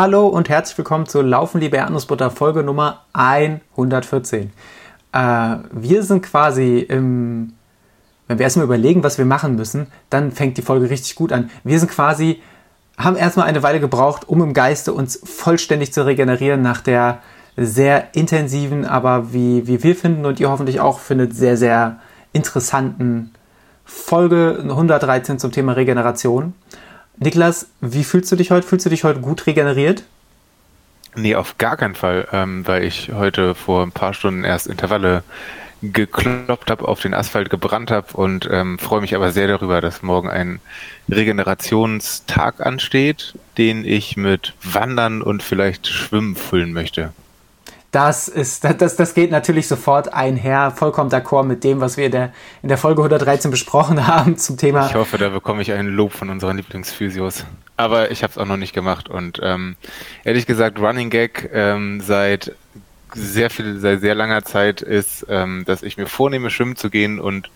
Hallo und herzlich willkommen zu Laufen, liebe Erdnussbutter, Folge Nummer 114. Äh, wir sind quasi im, wenn wir erstmal überlegen, was wir machen müssen, dann fängt die Folge richtig gut an. Wir sind quasi, haben erstmal eine Weile gebraucht, um im Geiste uns vollständig zu regenerieren nach der sehr intensiven, aber wie, wie wir finden und ihr hoffentlich auch findet, sehr, sehr interessanten Folge 113 zum Thema Regeneration. Niklas, wie fühlst du dich heute? Fühlst du dich heute gut regeneriert? Nee, auf gar keinen Fall, ähm, weil ich heute vor ein paar Stunden erst Intervalle gekloppt habe, auf den Asphalt gebrannt habe und ähm, freue mich aber sehr darüber, dass morgen ein Regenerationstag ansteht, den ich mit Wandern und vielleicht Schwimmen füllen möchte. Das ist, das, das geht natürlich sofort einher, vollkommen d'accord mit dem, was wir in der, in der Folge 113 besprochen haben zum Thema. Ich hoffe, da bekomme ich einen Lob von unseren Lieblingsphysios. Aber ich habe es auch noch nicht gemacht und ähm, ehrlich gesagt, Running Gag ähm, seit sehr viel, seit sehr langer Zeit ist, ähm, dass ich mir vornehme, schwimmen zu gehen und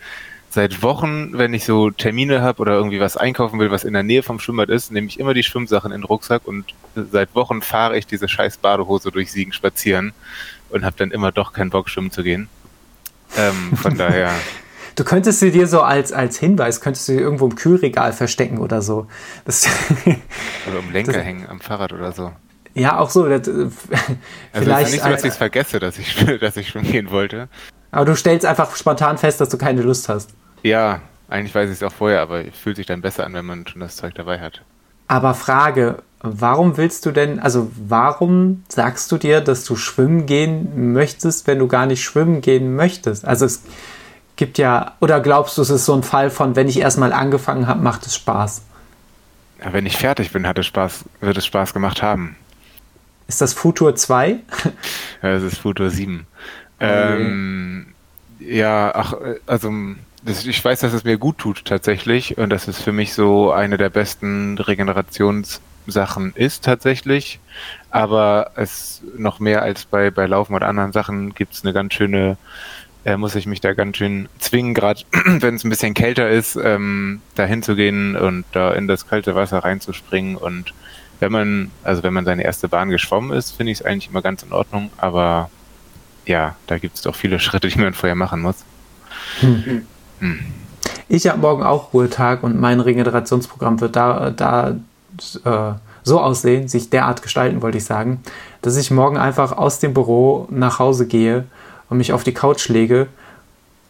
seit Wochen, wenn ich so Termine habe oder irgendwie was einkaufen will, was in der Nähe vom Schwimmbad ist, nehme ich immer die Schwimmsachen in den Rucksack und seit Wochen fahre ich diese scheiß Badehose durch Siegen spazieren und habe dann immer doch keinen Bock, schwimmen zu gehen. Ähm, von daher. Du könntest sie dir so als, als Hinweis, könntest du sie irgendwo im Kühlregal verstecken oder so. Das, oder im Lenker das, hängen am Fahrrad oder so. Ja, auch so. Das, also vielleicht ist nicht so, dass ich es vergesse, dass ich, dass ich schwimmen gehen wollte. Aber du stellst einfach spontan fest, dass du keine Lust hast. Ja, eigentlich weiß ich es auch vorher, aber es fühlt sich dann besser an, wenn man schon das Zeug dabei hat. Aber Frage, warum willst du denn, also warum sagst du dir, dass du schwimmen gehen möchtest, wenn du gar nicht schwimmen gehen möchtest? Also es gibt ja, oder glaubst du, es ist so ein Fall von, wenn ich erstmal angefangen habe, macht es Spaß? Ja, wenn ich fertig bin, hat es Spaß, wird es Spaß gemacht haben. Ist das Futur 2? ja, es ist Futur 7. Okay. Ähm, ja, ach, also das, ich weiß, dass es mir gut tut tatsächlich und dass es für mich so eine der besten Regenerationssachen ist tatsächlich. Aber es noch mehr als bei, bei Laufen oder anderen Sachen gibt es eine ganz schöne, äh, muss ich mich da ganz schön zwingen, gerade wenn es ein bisschen kälter ist, ähm, da hinzugehen und da in das kalte Wasser reinzuspringen und wenn man, also wenn man seine erste Bahn geschwommen ist, finde ich es eigentlich immer ganz in Ordnung, aber ja, da gibt es doch viele Schritte, die man vorher machen muss. Hm. Ich habe morgen auch Ruhetag und mein Regenerationsprogramm wird da, da äh, so aussehen, sich derart gestalten, wollte ich sagen, dass ich morgen einfach aus dem Büro nach Hause gehe und mich auf die Couch lege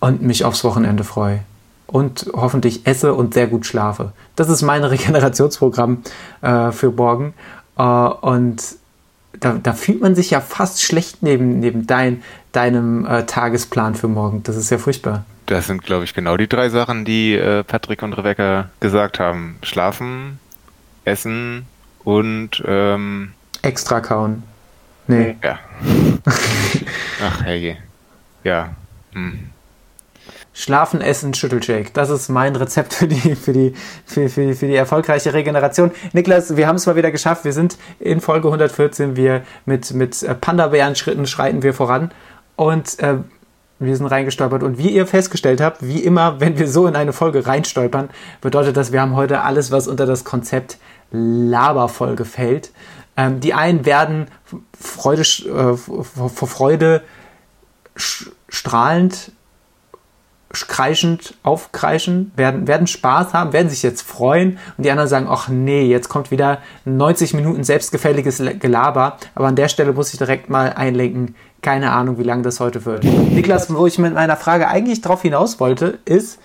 und mich aufs Wochenende freue. Und hoffentlich esse und sehr gut schlafe. Das ist mein Regenerationsprogramm äh, für morgen. Äh, und da, da, fühlt man sich ja fast schlecht neben, neben dein, deinem äh, Tagesplan für morgen. Das ist ja furchtbar. Das sind, glaube ich, genau die drei Sachen, die äh, Patrick und Rebecca gesagt haben. Schlafen, Essen und ähm, extra kauen. Nee. Ja. Ach, hey. Ja. Hm. Schlafen, Essen, Schüttelshake. Das ist mein Rezept für die, für die, für, für, für die erfolgreiche Regeneration. Niklas, wir haben es mal wieder geschafft. Wir sind in Folge 114. Wir mit, mit äh, Panda-Bären-Schritten schreiten wir voran. Und äh, wir sind reingestolpert. Und wie ihr festgestellt habt, wie immer, wenn wir so in eine Folge reinstolpern, bedeutet das, wir haben heute alles, was unter das Konzept Laberfolge fällt. Ähm, die einen werden Freude, äh, vor Freude strahlend kreischend aufkreischen, werden, werden Spaß haben, werden sich jetzt freuen und die anderen sagen, ach nee, jetzt kommt wieder 90 Minuten selbstgefälliges Gelaber, aber an der Stelle muss ich direkt mal einlenken, keine Ahnung, wie lange das heute wird. Niklas, wo ich mit meiner Frage eigentlich drauf hinaus wollte, ist,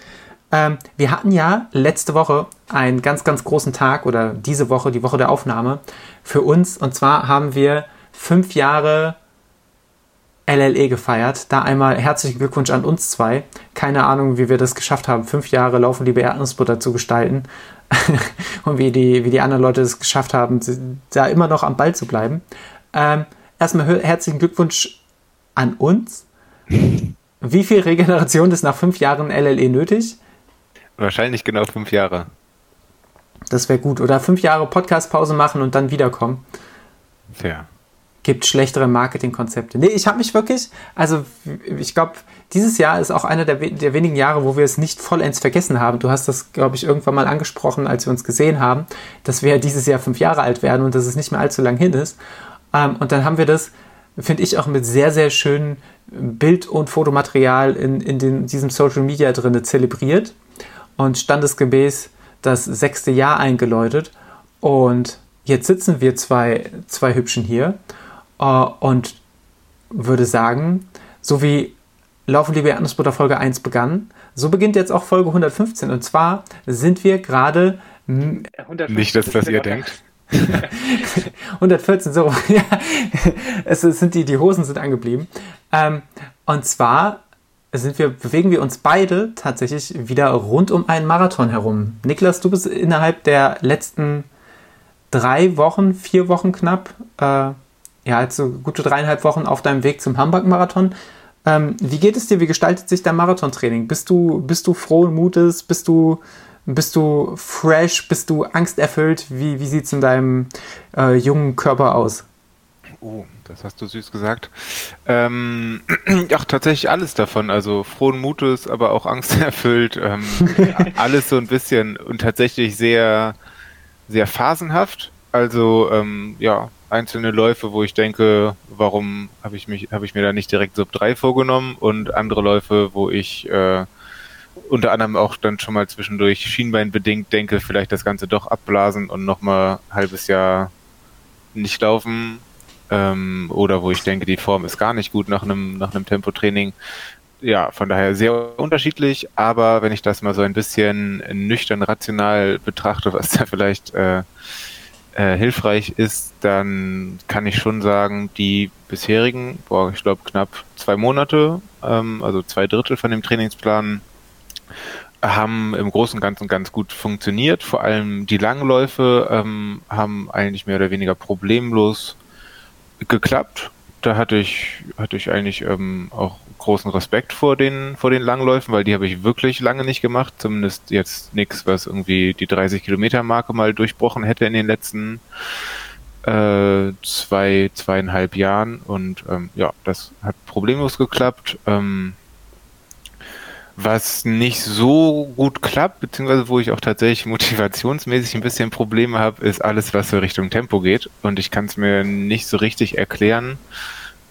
ähm, wir hatten ja letzte Woche einen ganz, ganz großen Tag oder diese Woche, die Woche der Aufnahme für uns und zwar haben wir fünf Jahre LLE gefeiert. Da einmal herzlichen Glückwunsch an uns zwei. Keine Ahnung, wie wir das geschafft haben, fünf Jahre Laufen liebe Erdnussbutter zu gestalten. und wie die, wie die anderen Leute es geschafft haben, da immer noch am Ball zu bleiben. Ähm, erstmal herzlichen Glückwunsch an uns. Wie viel Regeneration ist nach fünf Jahren LLE nötig? Wahrscheinlich genau fünf Jahre. Das wäre gut. Oder fünf Jahre Podcastpause machen und dann wiederkommen. Ja. gibt schlechtere Marketingkonzepte. Nee, ich habe mich wirklich, also ich glaube, dieses Jahr ist auch einer der, der, wenigen Jahre, wo wir es nicht vollends vergessen haben. Du hast das, glaube ich, irgendwann mal angesprochen, als wir uns gesehen haben, dass wir dieses Jahr fünf Jahre alt werden und dass es nicht mehr allzu lang hin ist. Ähm, und dann haben wir das, finde ich, auch mit sehr, sehr schönen Bild- und Fotomaterial in, in den, diesem Social Media drin zelebriert und standesgemäß das sechste Jahr eingeläutet. Und jetzt sitzen wir zwei, zwei Hübschen hier äh, und würde sagen, so wie Laufen liebe Erdnussbutter Folge 1 begann, so beginnt jetzt auch Folge 115. Und zwar sind wir gerade. Nicht, dass das ihr denkt. 114, so, ja. Es sind die, die Hosen sind angeblieben. Ähm, und zwar sind wir, bewegen wir uns beide tatsächlich wieder rund um einen Marathon herum. Niklas, du bist innerhalb der letzten drei Wochen, vier Wochen knapp, äh, ja, also gute dreieinhalb Wochen auf deinem Weg zum Hamburg-Marathon. Ähm, wie geht es dir? Wie gestaltet sich dein Marathontraining? Bist du, bist du frohen Mutes? Bist du, bist du fresh? Bist du angsterfüllt? Wie, wie sieht es in deinem äh, jungen Körper aus? Oh, das hast du süß gesagt. Ähm, ach, tatsächlich alles davon. Also frohen Mutes, aber auch angsterfüllt. Ähm, alles so ein bisschen und tatsächlich sehr, sehr phasenhaft. Also ähm, ja, einzelne Läufe, wo ich denke, warum habe ich mich, habe ich mir da nicht direkt Sub 3 vorgenommen und andere Läufe, wo ich äh, unter anderem auch dann schon mal zwischendurch schienbeinbedingt denke, vielleicht das Ganze doch abblasen und nochmal ein halbes Jahr nicht laufen. Ähm, oder wo ich denke, die Form ist gar nicht gut nach einem, nach einem Tempotraining. Ja, von daher sehr unterschiedlich, aber wenn ich das mal so ein bisschen nüchtern rational betrachte, was da vielleicht äh, äh, hilfreich ist, dann kann ich schon sagen, die bisherigen, boah, ich glaube knapp zwei Monate, ähm, also zwei Drittel von dem Trainingsplan, haben im Großen und Ganzen ganz gut funktioniert. Vor allem die Langläufe ähm, haben eigentlich mehr oder weniger problemlos geklappt. Da hatte ich, hatte ich eigentlich ähm, auch großen Respekt vor den, vor den Langläufen, weil die habe ich wirklich lange nicht gemacht. Zumindest jetzt nichts, was irgendwie die 30 Kilometer Marke mal durchbrochen hätte in den letzten äh, zwei, zweieinhalb Jahren. Und ähm, ja, das hat problemlos geklappt. Ähm, was nicht so gut klappt, beziehungsweise wo ich auch tatsächlich motivationsmäßig ein bisschen Probleme habe, ist alles, was so Richtung Tempo geht. Und ich kann es mir nicht so richtig erklären.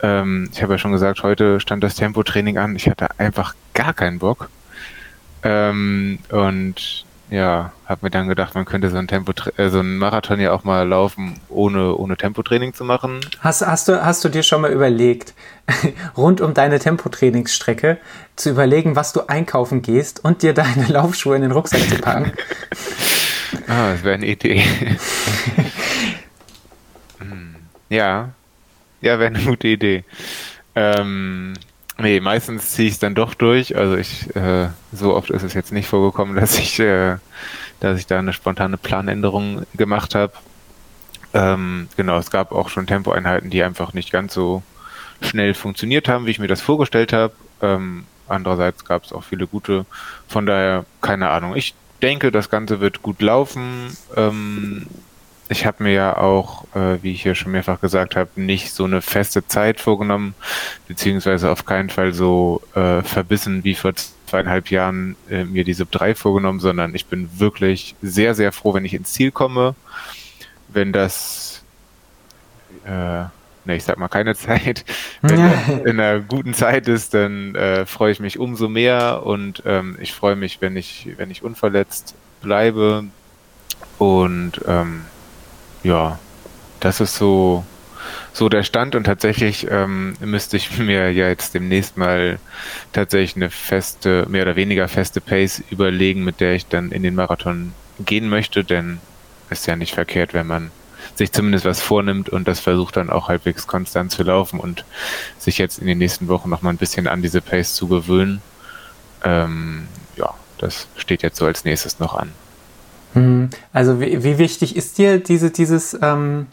Ähm, ich habe ja schon gesagt, heute stand das Tempotraining an. Ich hatte einfach gar keinen Bock. Ähm, und ja, habe mir dann gedacht, man könnte so ein Tempo, äh, so ein Marathon ja auch mal laufen, ohne, ohne Tempotraining zu machen. Hast, hast, du, hast du dir schon mal überlegt, rund um deine Tempotrainingsstrecke zu überlegen, was du einkaufen gehst und dir deine Laufschuhe in den Rucksack zu packen? ah, das wäre eine Idee. hm, ja, ja, wäre eine gute Idee. Ähm, nee, meistens ziehe ich es dann doch durch. Also ich, äh, so oft ist es jetzt nicht vorgekommen, dass ich, äh, dass ich da eine spontane Planänderung gemacht habe. Ähm, genau, es gab auch schon Tempoeinheiten, die einfach nicht ganz so schnell funktioniert haben, wie ich mir das vorgestellt habe. Ähm, andererseits gab es auch viele gute. Von daher, keine Ahnung. Ich denke, das Ganze wird gut laufen. Ähm, ich habe mir ja auch, äh, wie ich hier schon mehrfach gesagt habe, nicht so eine feste Zeit vorgenommen, beziehungsweise auf keinen Fall so äh, verbissen wie vor zweieinhalb Jahren äh, mir die Sub 3 vorgenommen, sondern ich bin wirklich sehr, sehr froh, wenn ich ins Ziel komme. Wenn das, äh, ne, ich sag mal keine Zeit, wenn das in einer guten Zeit ist, dann äh, freue ich mich umso mehr und ähm, ich freue mich, wenn ich, wenn ich unverletzt bleibe und ähm, ja, das ist so, so der Stand und tatsächlich ähm, müsste ich mir ja jetzt demnächst mal tatsächlich eine feste, mehr oder weniger feste Pace überlegen, mit der ich dann in den Marathon gehen möchte, denn ist ja nicht verkehrt, wenn man sich zumindest was vornimmt und das versucht dann auch halbwegs konstant zu laufen und sich jetzt in den nächsten Wochen noch mal ein bisschen an diese Pace zu gewöhnen. Ähm, ja, das steht jetzt so als nächstes noch an. Hm, also wie, wie wichtig ist dir diese, dieses, ähm,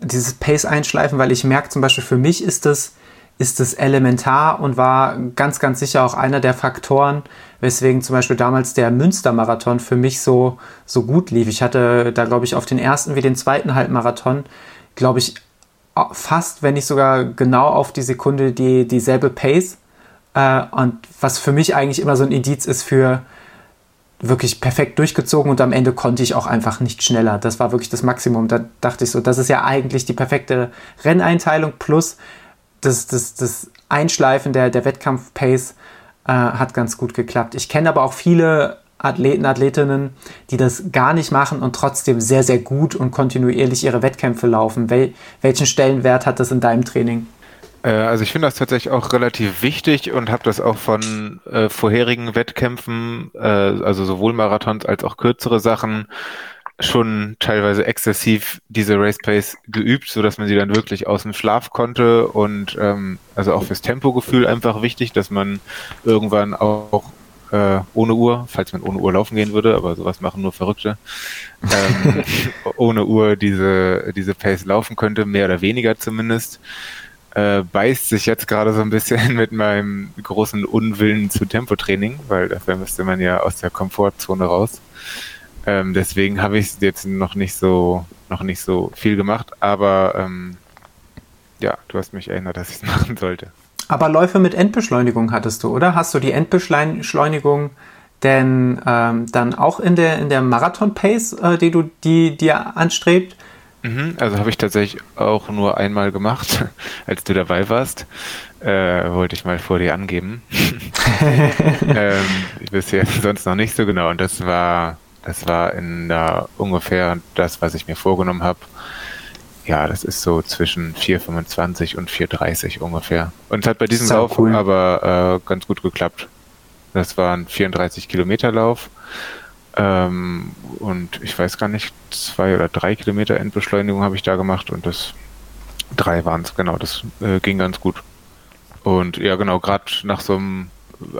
dieses Pace-Einschleifen? Weil ich merke zum Beispiel, für mich ist das, ist das elementar und war ganz, ganz sicher auch einer der Faktoren, weswegen zum Beispiel damals der Münster-Marathon für mich so, so gut lief. Ich hatte da, glaube ich, auf den ersten wie den zweiten Halbmarathon, glaube ich, fast, wenn nicht sogar genau auf die Sekunde die, dieselbe Pace. Äh, und was für mich eigentlich immer so ein Indiz ist für wirklich perfekt durchgezogen und am Ende konnte ich auch einfach nicht schneller. Das war wirklich das Maximum. Da dachte ich so, das ist ja eigentlich die perfekte Renneinteilung plus das, das, das Einschleifen der, der Wettkampf-Pace äh, hat ganz gut geklappt. Ich kenne aber auch viele Athleten, Athletinnen, die das gar nicht machen und trotzdem sehr, sehr gut und kontinuierlich ihre Wettkämpfe laufen. Wel welchen Stellenwert hat das in deinem Training? Äh, also ich finde das tatsächlich auch relativ wichtig und habe das auch von äh, vorherigen Wettkämpfen, äh, also sowohl Marathons als auch kürzere Sachen, schon teilweise exzessiv diese Race Pace geübt, so dass man sie dann wirklich aus dem Schlaf konnte und ähm, also auch fürs Tempogefühl einfach wichtig, dass man irgendwann auch äh, ohne Uhr, falls man ohne Uhr laufen gehen würde, aber sowas machen nur Verrückte, ähm, ohne Uhr diese, diese Pace laufen könnte, mehr oder weniger zumindest. Äh, beißt sich jetzt gerade so ein bisschen mit meinem großen Unwillen zu Tempotraining, weil dafür müsste man ja aus der Komfortzone raus. Ähm, deswegen habe ich jetzt noch nicht so noch nicht so viel gemacht, aber ähm, ja, du hast mich erinnert, dass ich es machen sollte. Aber Läufe mit Endbeschleunigung hattest du, oder? Hast du die Endbeschleunigung denn ähm, dann auch in der, in der Marathon-Pace, äh, die du die dir anstrebt? Mhm, also habe ich tatsächlich auch nur einmal gemacht, als du dabei warst. Äh, wollte ich mal vor dir angeben. ähm, bisher sonst noch nicht so genau. Und das war, das war in der ungefähr das, was ich mir vorgenommen habe. Ja, das ist so zwischen 4,25 und 4,30 ungefähr. Und es hat bei diesem Lauf cool. aber äh, ganz gut geklappt. Das war ein 34 Kilometer Lauf. Ähm, und ich weiß gar nicht, zwei oder drei Kilometer Endbeschleunigung habe ich da gemacht und das drei waren es, genau, das äh, ging ganz gut. Und ja, genau, gerade nach so einem,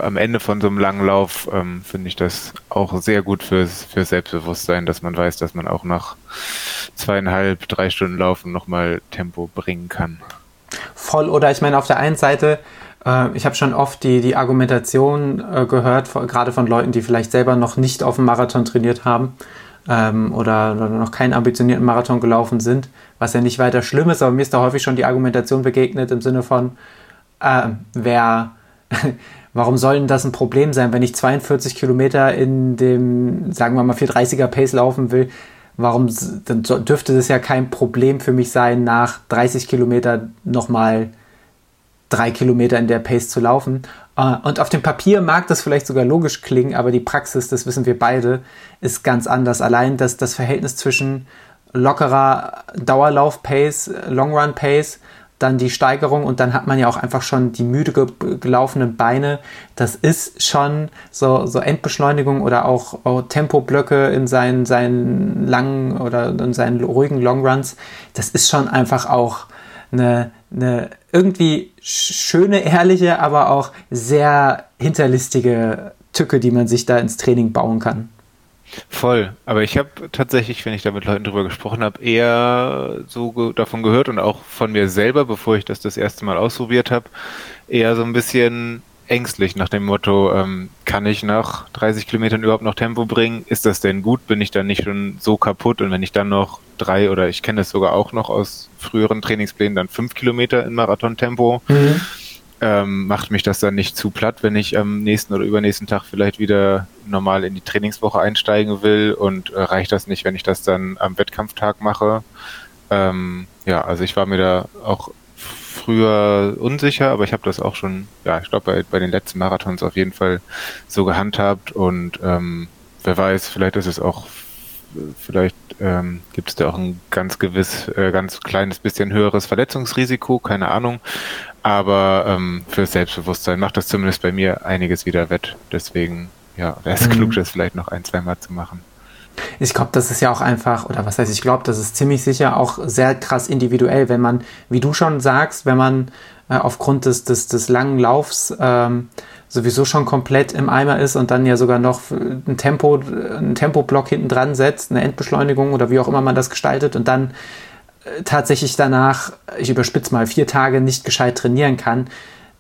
am Ende von so einem langen Lauf ähm, finde ich das auch sehr gut fürs, für Selbstbewusstsein, dass man weiß, dass man auch nach zweieinhalb, drei Stunden Laufen nochmal Tempo bringen kann. Voll, oder ich meine, auf der einen Seite, ich habe schon oft die, die Argumentation äh, gehört, gerade von Leuten, die vielleicht selber noch nicht auf dem Marathon trainiert haben ähm, oder, oder noch keinen ambitionierten Marathon gelaufen sind, was ja nicht weiter schlimm ist, aber mir ist da häufig schon die Argumentation begegnet im Sinne von, äh, wer, warum soll denn das ein Problem sein, wenn ich 42 Kilometer in dem, sagen wir mal, 430er Pace laufen will? warum dann dürfte das ja kein Problem für mich sein, nach 30 Kilometer nochmal drei Kilometer in der Pace zu laufen. Äh, und auf dem Papier mag das vielleicht sogar logisch klingen, aber die Praxis, das wissen wir beide, ist ganz anders. Allein das, das Verhältnis zwischen lockerer Dauerlauf-Pace, Long-Run-Pace dann die Steigerung und dann hat man ja auch einfach schon die müde gelaufenen Beine. Das ist schon so, so Endbeschleunigung oder auch, auch Tempoblöcke in seinen, seinen langen oder in seinen ruhigen Longruns. Das ist schon einfach auch eine, eine irgendwie schöne, ehrliche, aber auch sehr hinterlistige Tücke, die man sich da ins Training bauen kann. Voll. Aber ich habe tatsächlich, wenn ich da mit Leuten drüber gesprochen habe, eher so ge davon gehört und auch von mir selber, bevor ich das das erste Mal ausprobiert habe, eher so ein bisschen ängstlich nach dem Motto, ähm, kann ich nach 30 Kilometern überhaupt noch Tempo bringen? Ist das denn gut? Bin ich dann nicht schon so kaputt? Und wenn ich dann noch drei oder ich kenne das sogar auch noch aus früheren Trainingsplänen, dann fünf Kilometer in Marathon-Tempo, mhm ähm, macht mich das dann nicht zu platt, wenn ich am nächsten oder übernächsten Tag vielleicht wieder normal in die Trainingswoche einsteigen will und äh, reicht das nicht, wenn ich das dann am Wettkampftag mache. Ähm, ja, also ich war mir da auch früher unsicher, aber ich habe das auch schon, ja, ich glaube bei, bei den letzten Marathons auf jeden Fall so gehandhabt und ähm, wer weiß, vielleicht ist es auch vielleicht ähm, gibt es da auch ein ganz gewiss, äh, ganz kleines bisschen höheres Verletzungsrisiko, keine Ahnung. Aber ähm, für Selbstbewusstsein macht das zumindest bei mir einiges wieder wett. Deswegen, ja, wäre es mhm. klug, das vielleicht noch ein, zwei Mal zu machen. Ich glaube, das ist ja auch einfach, oder was heißt, ich glaube, das ist ziemlich sicher auch sehr krass individuell, wenn man, wie du schon sagst, wenn man äh, aufgrund des, des, des langen Laufs ähm, sowieso schon komplett im Eimer ist und dann ja sogar noch ein Tempo, einen Tempoblock hinten dran setzt, eine Endbeschleunigung oder wie auch immer man das gestaltet und dann tatsächlich danach, ich überspitze mal, vier Tage nicht gescheit trainieren kann,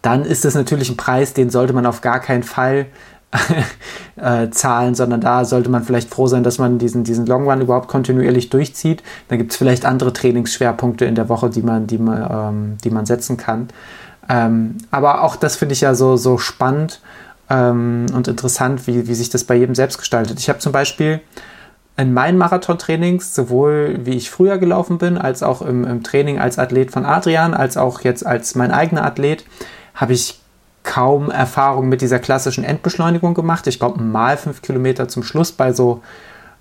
dann ist das natürlich ein Preis, den sollte man auf gar keinen Fall äh, Zahlen, sondern da sollte man vielleicht froh sein, dass man diesen, diesen Long Run überhaupt kontinuierlich durchzieht. Dann gibt es vielleicht andere Trainingsschwerpunkte in der Woche, die man, die man, ähm, die man setzen kann. Ähm, aber auch das finde ich ja so, so spannend ähm, und interessant, wie, wie sich das bei jedem selbst gestaltet. Ich habe zum Beispiel in meinen Marathontrainings, sowohl wie ich früher gelaufen bin, als auch im, im Training als Athlet von Adrian, als auch jetzt als mein eigener Athlet, habe ich kaum Erfahrung mit dieser klassischen Endbeschleunigung gemacht. Ich glaube, mal fünf Kilometer zum Schluss bei so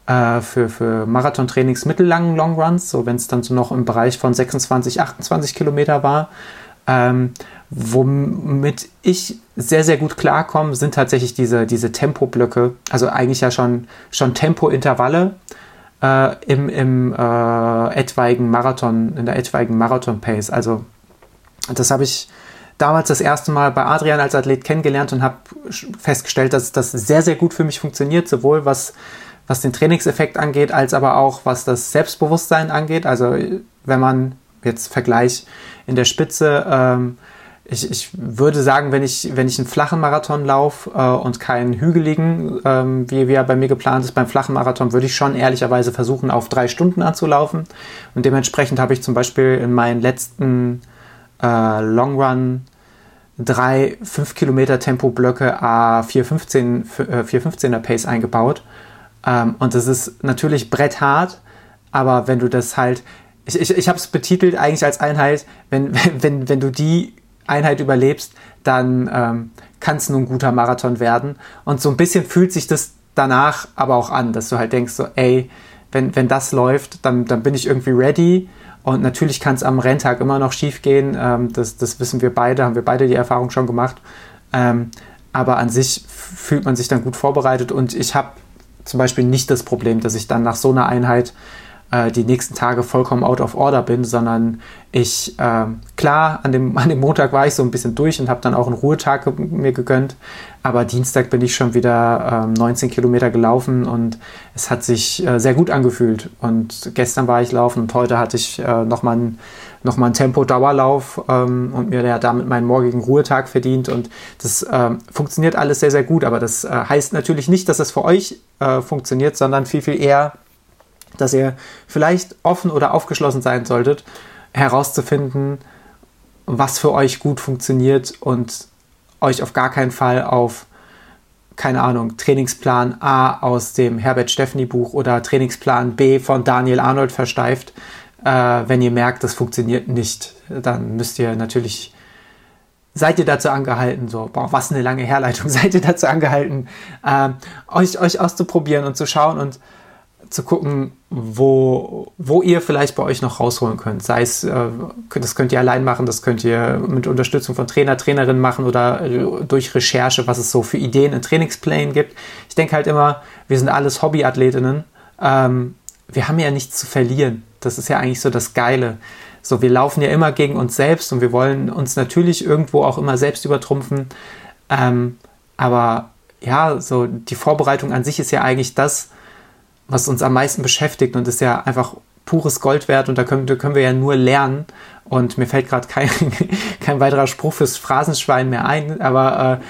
äh, für, für Marathontrainings mittellangen Longruns, so wenn es dann so noch im Bereich von 26, 28 Kilometer war. Ähm, womit ich sehr, sehr gut klarkomme, sind tatsächlich diese, diese Tempoblöcke, also eigentlich ja schon, schon Tempointervalle äh, im, im äh, etwaigen Marathon, in der etwaigen Marathon-Pace. Also das habe ich damals das erste Mal bei Adrian als Athlet kennengelernt und habe festgestellt, dass das sehr, sehr gut für mich funktioniert, sowohl was, was den Trainingseffekt angeht, als aber auch was das Selbstbewusstsein angeht. Also wenn man jetzt Vergleich in der Spitze, ähm, ich, ich würde sagen, wenn ich, wenn ich einen flachen Marathon laufe äh, und keinen hügeligen, ähm, wie, wie er bei mir geplant ist, beim flachen Marathon würde ich schon ehrlicherweise versuchen, auf drei Stunden anzulaufen. Und dementsprechend habe ich zum Beispiel in meinen letzten äh, Long Run drei 5 Kilometer Tempoblöcke A 415, äh, 415er Pace eingebaut. Ähm, und das ist natürlich bretthart, aber wenn du das halt, ich, ich, ich habe es betitelt eigentlich als Einheit, wenn, wenn, wenn du die Einheit überlebst, dann ähm, kann es nur ein guter Marathon werden. Und so ein bisschen fühlt sich das danach aber auch an, dass du halt denkst, so, ey, wenn, wenn das läuft, dann, dann bin ich irgendwie ready. Und natürlich kann es am Renntag immer noch schief gehen. Ähm, das, das wissen wir beide, haben wir beide die Erfahrung schon gemacht. Ähm, aber an sich fühlt man sich dann gut vorbereitet. Und ich habe zum Beispiel nicht das Problem, dass ich dann nach so einer Einheit äh, die nächsten Tage vollkommen out of order bin, sondern ich, äh, klar, an dem, an dem Montag war ich so ein bisschen durch und habe dann auch einen Ruhetag mir gegönnt, aber Dienstag bin ich schon wieder äh, 19 Kilometer gelaufen und es hat sich äh, sehr gut angefühlt. Und gestern war ich laufen und heute hatte ich äh, nochmal einen noch einen Tempo-Dauerlauf ähm, und mir ja damit meinen morgigen Ruhetag verdient. Und das äh, funktioniert alles sehr, sehr gut. Aber das äh, heißt natürlich nicht, dass es für euch äh, funktioniert, sondern viel, viel eher, dass ihr vielleicht offen oder aufgeschlossen sein solltet, herauszufinden, was für euch gut funktioniert und euch auf gar keinen Fall auf, keine Ahnung, Trainingsplan A aus dem Herbert Steffni Buch oder Trainingsplan B von Daniel Arnold versteift. Äh, wenn ihr merkt, das funktioniert nicht, dann müsst ihr natürlich, seid ihr dazu angehalten, so, boah, was eine lange Herleitung, seid ihr dazu angehalten, äh, euch, euch auszuprobieren und zu schauen und zu gucken, wo, wo ihr vielleicht bei euch noch rausholen könnt. Sei es, äh, das könnt ihr allein machen, das könnt ihr mit Unterstützung von Trainer, Trainerinnen machen oder äh, durch Recherche, was es so für Ideen in Trainingsplänen gibt. Ich denke halt immer, wir sind alles Hobbyathletinnen. Ähm, wir haben ja nichts zu verlieren. Das ist ja eigentlich so das Geile. So, wir laufen ja immer gegen uns selbst und wir wollen uns natürlich irgendwo auch immer selbst übertrumpfen. Ähm, aber ja, so die Vorbereitung an sich ist ja eigentlich das, was uns am meisten beschäftigt und ist ja einfach pures Gold wert und da können, da können wir ja nur lernen. Und mir fällt gerade kein, kein weiterer Spruch fürs Phrasenschwein mehr ein, aber äh,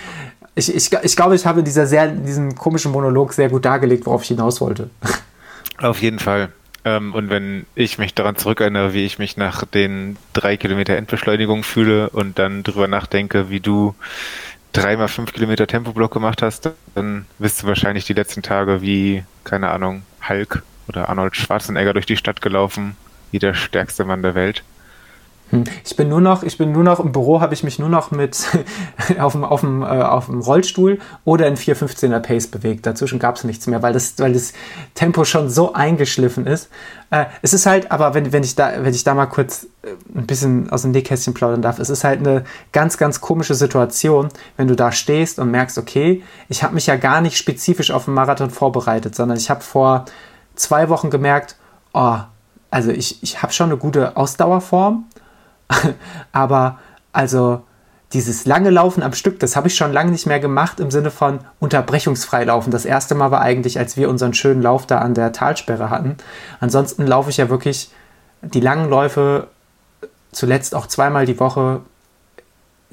ich, ich, ich glaube, ich habe dieser sehr, diesen komischen Monolog sehr gut dargelegt, worauf ich hinaus wollte. Auf jeden Fall. Ähm, und wenn ich mich daran zurückerinnere, wie ich mich nach den drei Kilometer Endbeschleunigung fühle und dann drüber nachdenke, wie du dreimal fünf Kilometer Tempoblock gemacht hast, dann bist du wahrscheinlich die letzten Tage wie, keine Ahnung, Hulk oder Arnold Schwarzenegger durch die Stadt gelaufen, wie der stärkste Mann der Welt. Hm. Ich bin nur noch, ich bin nur noch im Büro, habe ich mich nur noch mit auf dem, auf dem, äh, auf dem Rollstuhl oder in 4,15er Pace bewegt. Dazwischen gab es nichts mehr, weil das, weil das Tempo schon so eingeschliffen ist. Äh, es ist halt, aber wenn, wenn ich da, wenn ich da mal kurz äh, ein bisschen aus dem Nähkästchen plaudern darf, es ist halt eine ganz, ganz komische Situation, wenn du da stehst und merkst, okay, ich habe mich ja gar nicht spezifisch auf den Marathon vorbereitet, sondern ich habe vor zwei Wochen gemerkt, oh, also ich, ich habe schon eine gute Ausdauerform, aber also dieses lange Laufen am Stück, das habe ich schon lange nicht mehr gemacht im Sinne von unterbrechungsfrei laufen. Das erste Mal war eigentlich, als wir unseren schönen Lauf da an der Talsperre hatten. Ansonsten laufe ich ja wirklich die langen Läufe zuletzt auch zweimal die Woche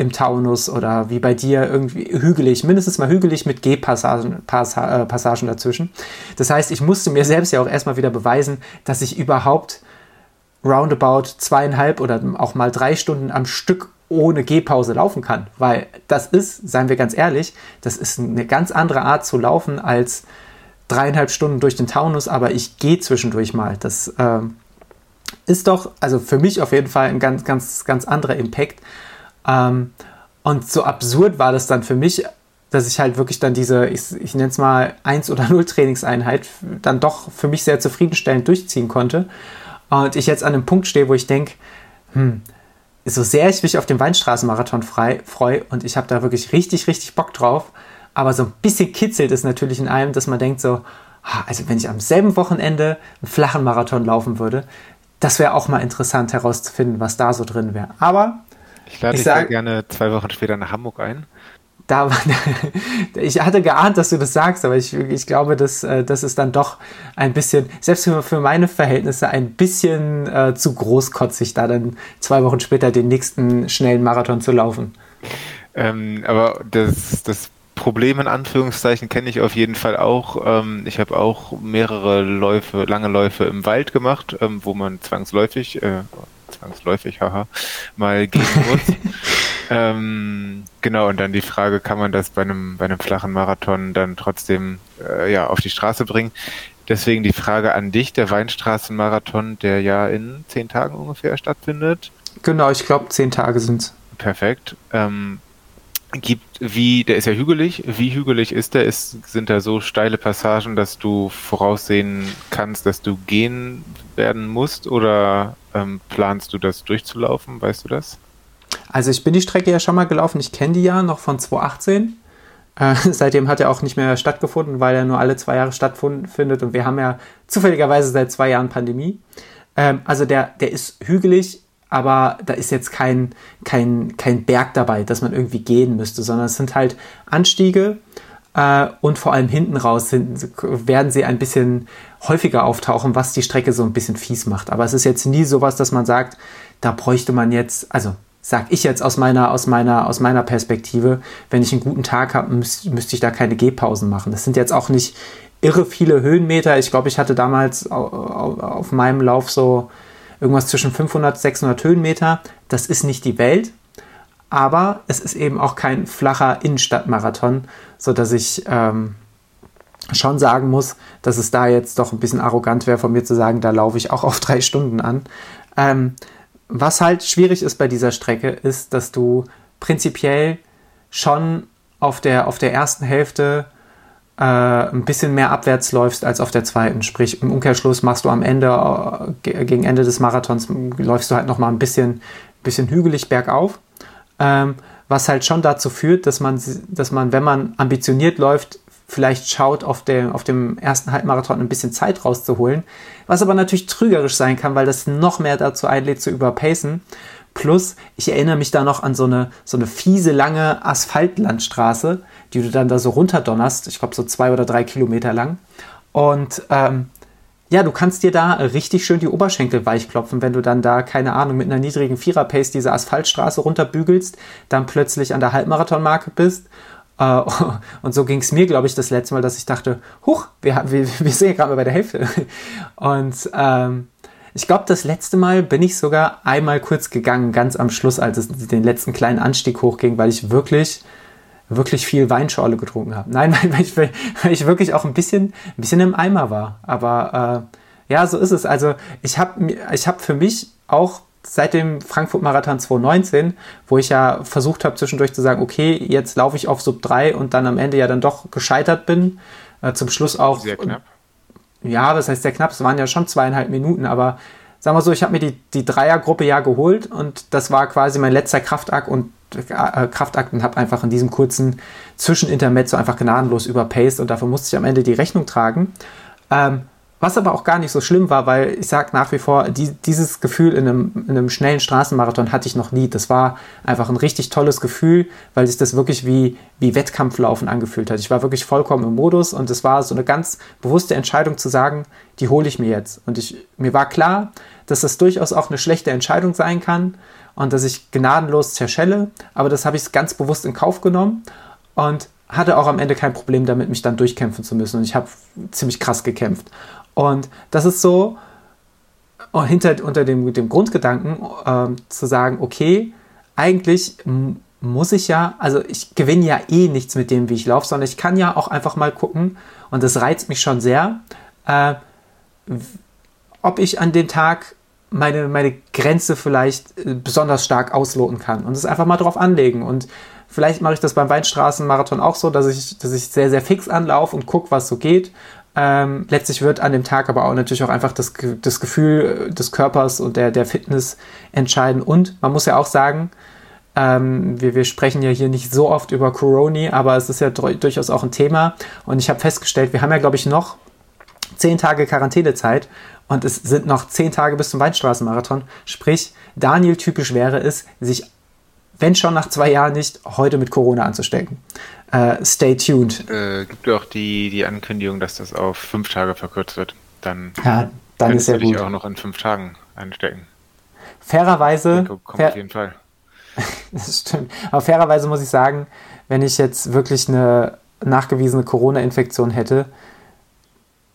im Taunus oder wie bei dir irgendwie hügelig, mindestens mal hügelig mit G-Passagen Passa, äh, Passagen dazwischen. Das heißt, ich musste mir selbst ja auch erstmal wieder beweisen, dass ich überhaupt roundabout zweieinhalb oder auch mal drei Stunden am Stück ohne Gehpause laufen kann. Weil das ist, seien wir ganz ehrlich, das ist eine ganz andere Art zu laufen als dreieinhalb Stunden durch den Taunus, aber ich gehe zwischendurch mal. Das ähm, ist doch, also für mich auf jeden Fall ein ganz, ganz, ganz anderer Impact. Ähm, und so absurd war das dann für mich, dass ich halt wirklich dann diese, ich, ich nenne es mal 1 oder 0 Trainingseinheit dann doch für mich sehr zufriedenstellend durchziehen konnte. Und ich jetzt an einem Punkt stehe, wo ich denke, hm, so sehr ich mich auf den Weinstraßenmarathon freue und ich habe da wirklich richtig, richtig Bock drauf, aber so ein bisschen kitzelt es natürlich in einem, dass man denkt so, also wenn ich am selben Wochenende einen flachen Marathon laufen würde, das wäre auch mal interessant herauszufinden, was da so drin wäre. Aber ich lade dich sehr gerne zwei Wochen später nach Hamburg ein. Da war, ich hatte geahnt, dass du das sagst, aber ich, ich glaube, dass äh, das ist dann doch ein bisschen, selbst für, meine Verhältnisse, ein bisschen äh, zu großkotzig, da dann zwei Wochen später den nächsten schnellen Marathon zu laufen. Ähm, aber das, das Problem in Anführungszeichen kenne ich auf jeden Fall auch. Ähm, ich habe auch mehrere Läufe, lange Läufe im Wald gemacht, ähm, wo man zwangsläufig, äh, zwangsläufig, haha, mal gehen muss. ähm, genau, und dann die Frage, kann man das bei einem, bei einem flachen Marathon dann trotzdem äh, ja, auf die Straße bringen? Deswegen die Frage an dich, der Weinstraßenmarathon, der ja in zehn Tagen ungefähr stattfindet. Genau, ich glaube, zehn Tage sind Perfekt. Ähm, gibt, wie, der ist ja hügelig, wie hügelig ist der? Ist, sind da so steile Passagen, dass du voraussehen kannst, dass du gehen werden musst oder ähm, planst du das durchzulaufen? Weißt du das? Also ich bin die Strecke ja schon mal gelaufen, ich kenne die ja noch von 2018. Äh, seitdem hat er auch nicht mehr stattgefunden, weil er nur alle zwei Jahre stattfindet und wir haben ja zufälligerweise seit zwei Jahren Pandemie. Ähm, also der, der ist hügelig, aber da ist jetzt kein, kein, kein Berg dabei, dass man irgendwie gehen müsste, sondern es sind halt Anstiege äh, und vor allem hinten raus sind, werden sie ein bisschen häufiger auftauchen, was die Strecke so ein bisschen fies macht. Aber es ist jetzt nie sowas, dass man sagt, da bräuchte man jetzt, also sag ich jetzt aus meiner, aus meiner, aus meiner Perspektive, wenn ich einen guten Tag habe, müß, müsste ich da keine Gehpausen machen. Das sind jetzt auch nicht irre viele Höhenmeter. Ich glaube, ich hatte damals auf, auf meinem Lauf so irgendwas zwischen 500, 600 Höhenmeter. Das ist nicht die Welt, aber es ist eben auch kein flacher Innenstadtmarathon, sodass ich ähm, schon sagen muss, dass es da jetzt doch ein bisschen arrogant wäre von mir zu sagen, da laufe ich auch auf drei Stunden an. Ähm, was halt schwierig ist bei dieser Strecke, ist, dass du prinzipiell schon auf der, auf der ersten Hälfte äh, ein bisschen mehr abwärts läufst als auf der zweiten. Sprich, im Umkehrschluss machst du am Ende, äh, gegen Ende des Marathons, läufst du halt nochmal ein bisschen, bisschen hügelig bergauf. Ähm, was halt schon dazu führt, dass man, dass man, wenn man ambitioniert läuft, vielleicht schaut, auf, der, auf dem ersten Halbmarathon ein bisschen Zeit rauszuholen. Was aber natürlich trügerisch sein kann, weil das noch mehr dazu einlädt, zu überpacen. Plus, ich erinnere mich da noch an so eine, so eine fiese, lange Asphaltlandstraße, die du dann da so runterdonnerst. Ich glaube, so zwei oder drei Kilometer lang. Und ähm, ja, du kannst dir da richtig schön die Oberschenkel weichklopfen, wenn du dann da, keine Ahnung, mit einer niedrigen Vierer-Pace diese Asphaltstraße runterbügelst, dann plötzlich an der Halbmarathonmarke bist. Äh, und so ging es mir, glaube ich, das letzte Mal, dass ich dachte, huch, wir, wir, wir sind ja gerade mal bei der Hälfte. Und ähm, ich glaube, das letzte Mal bin ich sogar einmal kurz gegangen, ganz am Schluss, als es den letzten kleinen Anstieg hochging, weil ich wirklich, wirklich viel Weinschorle getrunken habe. Nein, weil ich, weil ich wirklich auch ein bisschen, ein bisschen im Eimer war. Aber äh, ja, so ist es. Also ich habe ich hab für mich auch seit dem Frankfurt-Marathon 2019, wo ich ja versucht habe zwischendurch zu sagen, okay, jetzt laufe ich auf Sub 3 und dann am Ende ja dann doch gescheitert bin. Äh, zum Schluss auch. Sehr knapp ja, das heißt sehr knapp, es waren ja schon zweieinhalb Minuten, aber sagen wir so, ich habe mir die, die Dreiergruppe ja geholt und das war quasi mein letzter Kraftakt und äh, Kraftakt und habe einfach in diesem kurzen Zwischenintermezzo einfach gnadenlos überpaced und dafür musste ich am Ende die Rechnung tragen. Ähm, Was aber auch gar nicht so schlimm war, weil ich sage nach wie vor, die, dieses Gefühl in einem, in einem schnellen Straßenmarathon hatte ich noch nie. Das war einfach ein richtig tolles Gefühl, weil sich das wirklich wie, wie Wettkampflaufen angefühlt hat. Ich war wirklich vollkommen im Modus und es war so eine ganz bewusste Entscheidung zu sagen, die hole ich mir jetzt. Und ich, mir war klar, dass das durchaus auch eine schlechte Entscheidung sein kann und dass ich gnadenlos zerschelle, aber das habe ich ganz bewusst in Kauf genommen und hatte auch am Ende kein Problem damit, mich dann durchkämpfen zu müssen. Und ich habe ziemlich krass gekämpft. Und das ist so oh, hinter, unter dem, dem Grundgedanken äh, zu sagen, okay, eigentlich muss ich ja, also ich gewinne ja eh nichts mit dem, wie ich laufe, sondern ich kann ja auch einfach mal gucken, und das reizt mich schon sehr, äh, ob ich an dem Tag meine, meine Grenze vielleicht äh, besonders stark ausloten kann und es einfach mal drauf anlegen. Und vielleicht mache ich das beim Weinstraßenmarathon auch so, dass ich, dass ich sehr, sehr fix anlaufe und gucke, was so geht. Ähm, letztlich wird an dem Tag aber auch natürlich auch einfach das, das Gefühl äh, des Körpers und der, der Fitness entscheiden. Und man muss ja auch sagen, ähm, wir, wir sprechen ja hier nicht so oft über Corona, aber es ist ja durchaus auch ein Thema. Und ich habe festgestellt, wir haben ja, glaube ich, noch zehn Tage Quarantänezeit und es sind noch zehn Tage bis zum Weinstraßenmarathon. Sprich, Daniel typisch wäre es, sich, wenn schon nach zwei Jahren nicht, heute mit Corona anzustecken. Äh, stay tuned. Äh, gibt auch die, die Ankündigung, dass das auf fünf Tage verkürzt wird. Dann, ja, dann ist ja dich auch noch in fünf Tagen einstecken. Fairerweise. Kommt fair, auf jeden Fall. das stimmt. Aber fairerweise muss ich sagen, wenn ich jetzt wirklich eine nachgewiesene Corona-Infektion hätte,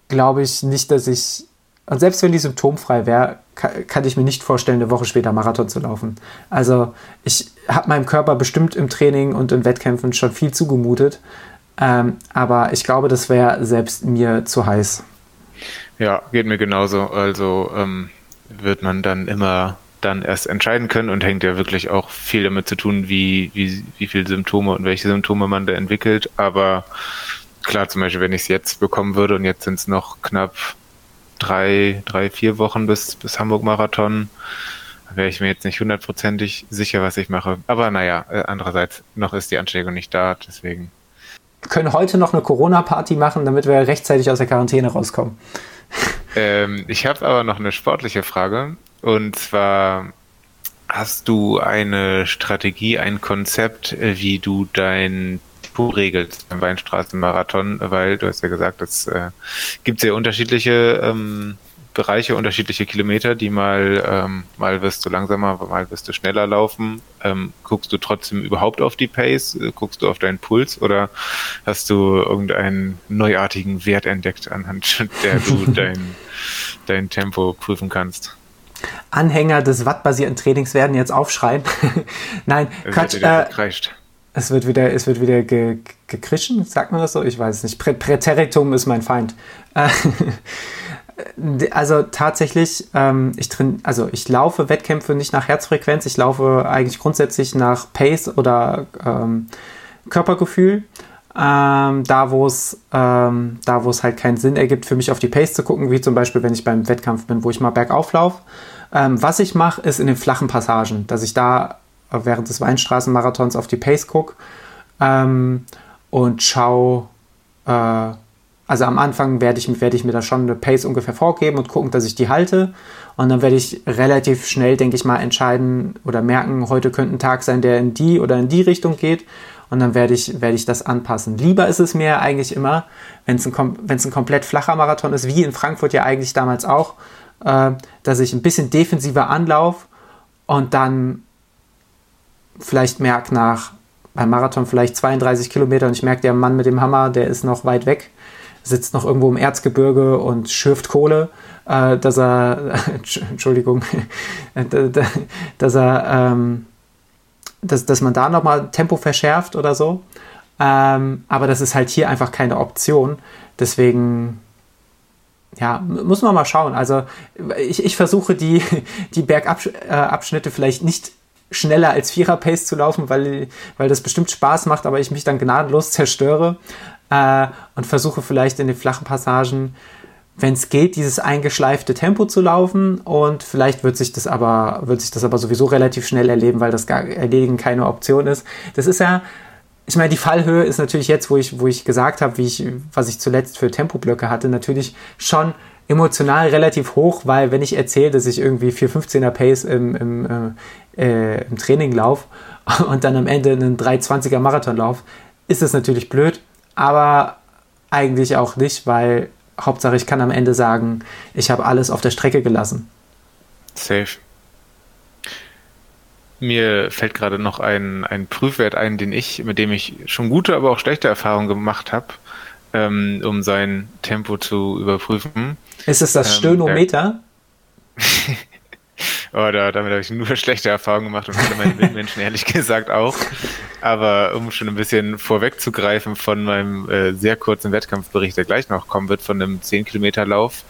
glaube ich nicht, dass ich. Und selbst wenn die symptomfrei wäre, kann, kann, ich mir nicht vorstellen, eine Woche später Marathon zu laufen. Also ich habe meinem Körper bestimmt im Training und in Wettkämpfen schon viel zugemutet. Ähm, aber ich glaube, das wäre selbst mir zu heiß. Ja, geht mir genauso. Also ähm, wird man dann immer dann erst entscheiden können und hängt ja wirklich auch viel damit zu tun, wie, wie, wie viele Symptome und welche Symptome man da entwickelt. Aber klar, zum Beispiel, wenn ich es jetzt bekommen würde und jetzt sind es noch knapp drei, drei, vier Wochen bis, bis Hamburg-Marathon, wäre ich mir jetzt nicht hundertprozentig sicher, was ich mache. Aber naja, äh, andererseits, noch ist die Ansteckung nicht da, deswegen. Wir können heute noch eine Corona-Party machen, damit wir rechtzeitig aus der Quarantäne rauskommen. Ähm, ich habe aber noch eine sportliche Frage. Und zwar, hast du eine Strategie, ein Konzept, äh, wie du dein Tempo regelst beim Weinstraßenmarathon, weil du hast ja gesagt, es äh, gibt sehr unterschiedliche ähm, Bereiche, unterschiedliche Kilometer, die mal, ähm, mal wirst du langsamer, mal wirst du schneller laufen. Ähm, guckst du trotzdem überhaupt auf die Pace? Äh, guckst du auf deinen Puls oder hast du irgendeinen neuartigen Wert entdeckt, anhand der du dein, dein Tempo prüfen kannst? Anhänger des wattbasierten Trainings werden jetzt aufschreien. Nein, Quatsch. Äh, es wird wieder, es wird wieder ge, gekrischen, sagt man das so? Ich weiß es nicht. Prä Präteritum ist mein Feind. Äh, also tatsächlich, ähm, ich drin, also ich laufe Wettkämpfe nicht nach Herzfrequenz, ich laufe eigentlich grundsätzlich nach Pace oder ähm, Körpergefühl. Ähm, da wo es ähm, da wo es halt keinen Sinn ergibt für mich auf die Pace zu gucken, wie zum Beispiel wenn ich beim Wettkampf bin, wo ich mal bergauf laufe. Ähm, was ich mache, ist in den flachen Passagen, dass ich da während des Weinstraßenmarathons auf die Pace gucke ähm, und schaue, äh, also am Anfang werde ich, werd ich mir da schon eine Pace ungefähr vorgeben und gucken, dass ich die halte. Und dann werde ich relativ schnell, denke ich mal, entscheiden oder merken, heute könnte ein Tag sein, der in die oder in die Richtung geht. Und dann werde ich, werde ich das anpassen. Lieber ist es mir eigentlich immer, wenn es ein, ein komplett flacher Marathon ist, wie in Frankfurt ja eigentlich damals auch, äh, dass ich ein bisschen defensiver anlaufe und dann vielleicht merke nach beim Marathon vielleicht 32 Kilometer und ich merke, der Mann mit dem Hammer, der ist noch weit weg, sitzt noch irgendwo im Erzgebirge und schürft Kohle, äh, dass er, Entschuldigung, dass er, ähm, dass, dass man da nochmal Tempo verschärft oder so. Ähm, aber das ist halt hier einfach keine Option. Deswegen, ja, muss man mal schauen. Also ich, ich versuche die, die Bergabschnitte vielleicht nicht schneller als Vierer-Pace zu laufen, weil, weil das bestimmt Spaß macht, aber ich mich dann gnadenlos zerstöre äh, und versuche vielleicht in den flachen Passagen, wenn es geht, dieses eingeschleifte Tempo zu laufen und vielleicht wird sich das aber, wird sich das aber sowieso relativ schnell erleben, weil das gar, Erledigen keine Option ist. Das ist ja, ich meine, die Fallhöhe ist natürlich jetzt, wo ich, wo ich gesagt habe, wie ich, was ich zuletzt für Tempoblöcke hatte, natürlich schon emotional relativ hoch, weil wenn ich erzähle, dass ich irgendwie 415er Pace im, im, äh, im Training laufe und dann am Ende einen 320er Marathon laufe, ist es natürlich blöd, aber eigentlich auch nicht, weil Hauptsache ich kann am Ende sagen, ich habe alles auf der Strecke gelassen. Safe. Mir fällt gerade noch ein, ein Prüfwert ein, den ich, mit dem ich schon gute, aber auch schlechte Erfahrungen gemacht habe, ähm, um sein Tempo zu überprüfen. Ist es das ähm, Stönometer? oh, da, damit habe ich nur schlechte Erfahrungen gemacht und alle meine Mitmenschen ehrlich gesagt auch. Aber um schon ein bisschen vorwegzugreifen von meinem äh, sehr kurzen Wettkampfbericht, der gleich noch kommen wird, von einem 10-Kilometer-Lauf,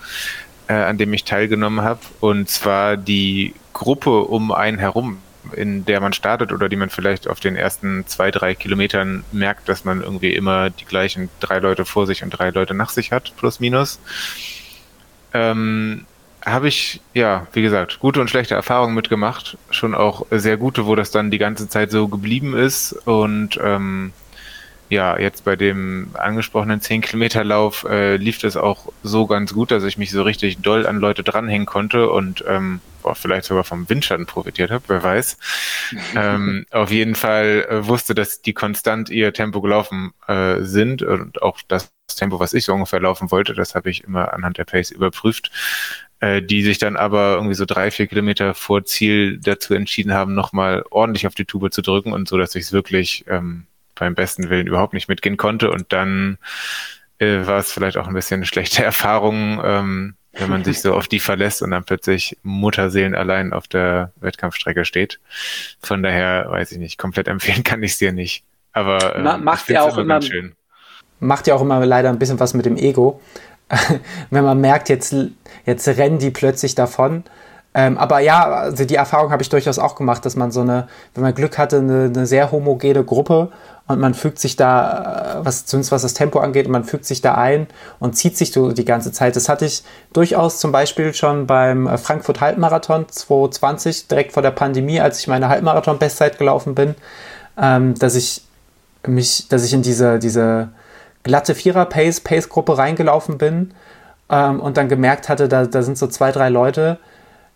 äh, an dem ich teilgenommen habe. Und zwar die Gruppe um einen herum in der man startet oder die man vielleicht auf den ersten zwei, drei Kilometern merkt, dass man irgendwie immer die gleichen drei Leute vor sich und drei Leute nach sich hat, plus minus. Ähm, habe ich, ja, wie gesagt, gute und schlechte Erfahrungen mitgemacht. Schon auch sehr gute, wo das dann die ganze Zeit so geblieben ist. Und ähm, ja, jetzt bei dem angesprochenen 10-Kilometer-Lauf äh, lief das auch so ganz gut, dass ich mich so richtig doll an Leute dranhängen konnte und ähm, boah, vielleicht sogar vom Windschatten profitiert habe, wer weiß. ähm, auf jeden Fall äh, wusste, dass die konstant ihr Tempo gelaufen äh, sind und auch das Tempo, was ich so ungefähr laufen wollte, das habe ich immer anhand der Pace überprüft äh, die sich dann aber irgendwie so drei, vier Kilometer vor Ziel dazu entschieden haben, nochmal ordentlich auf die Tube zu drücken und so, dass ich es wirklich ähm, beim besten Willen überhaupt nicht mitgehen konnte. Und dann äh, war es vielleicht auch ein bisschen eine schlechte Erfahrung, ähm, wenn man sich so auf die verlässt und dann plötzlich Mutterseelen allein auf der Wettkampfstrecke steht. Von daher weiß ich nicht, komplett empfehlen kann ich es dir nicht. Aber ähm, macht ja auch immer, schön. macht ja auch immer leider ein bisschen was mit dem Ego. wenn man merkt, jetzt, jetzt rennen die plötzlich davon ähm, aber ja, also die Erfahrung habe ich durchaus auch gemacht, dass man so eine, wenn man Glück hatte, eine, eine sehr homogene Gruppe und man fügt sich da, äh, was zumindest was das Tempo angeht, man fügt sich da ein und zieht sich so die ganze Zeit. Das hatte ich durchaus zum Beispiel schon beim äh, Frankfurt Halbmarathon 2020, direkt vor der Pandemie, als ich meine Halbmarathon-Bestzeit gelaufen bin, ähm, dass ich mich, dass ich in diese, diese glatte Vierer-Pace, Pace-Gruppe reingelaufen bin ähm, und dann gemerkt hatte, da, da sind so zwei, drei Leute,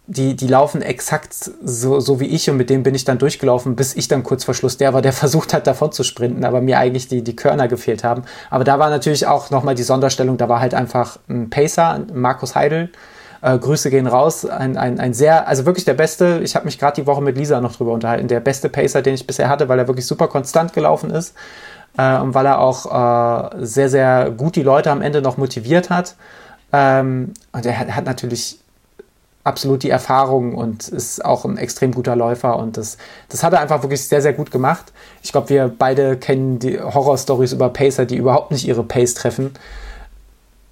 die, die laufen exakt so, so wie ich und mit dem bin ich dann durchgelaufen, bis ich dann kurz vor Schluss der war, der versucht hat, davon zu sprinten, aber mir eigentlich die, die Körner gefehlt haben. Aber da war natürlich auch nochmal die Sonderstellung, da war halt einfach ein Pacer, Markus Heidel. Äh, Grüße gehen raus. Ein, ein, ein sehr, also wirklich der beste, ich habe mich gerade die Woche mit Lisa noch drüber unterhalten, der beste Pacer, den ich bisher hatte, weil er wirklich super konstant gelaufen ist äh, und weil er auch äh, sehr, sehr gut die Leute am Ende noch motiviert hat. Ähm, und er hat, hat natürlich absolut die Erfahrung und ist auch ein extrem guter Läufer und das, das hat er einfach wirklich sehr, sehr gut gemacht. Ich glaube, wir beide kennen die Horror-Stories über Pacer, die überhaupt nicht ihre Pace treffen.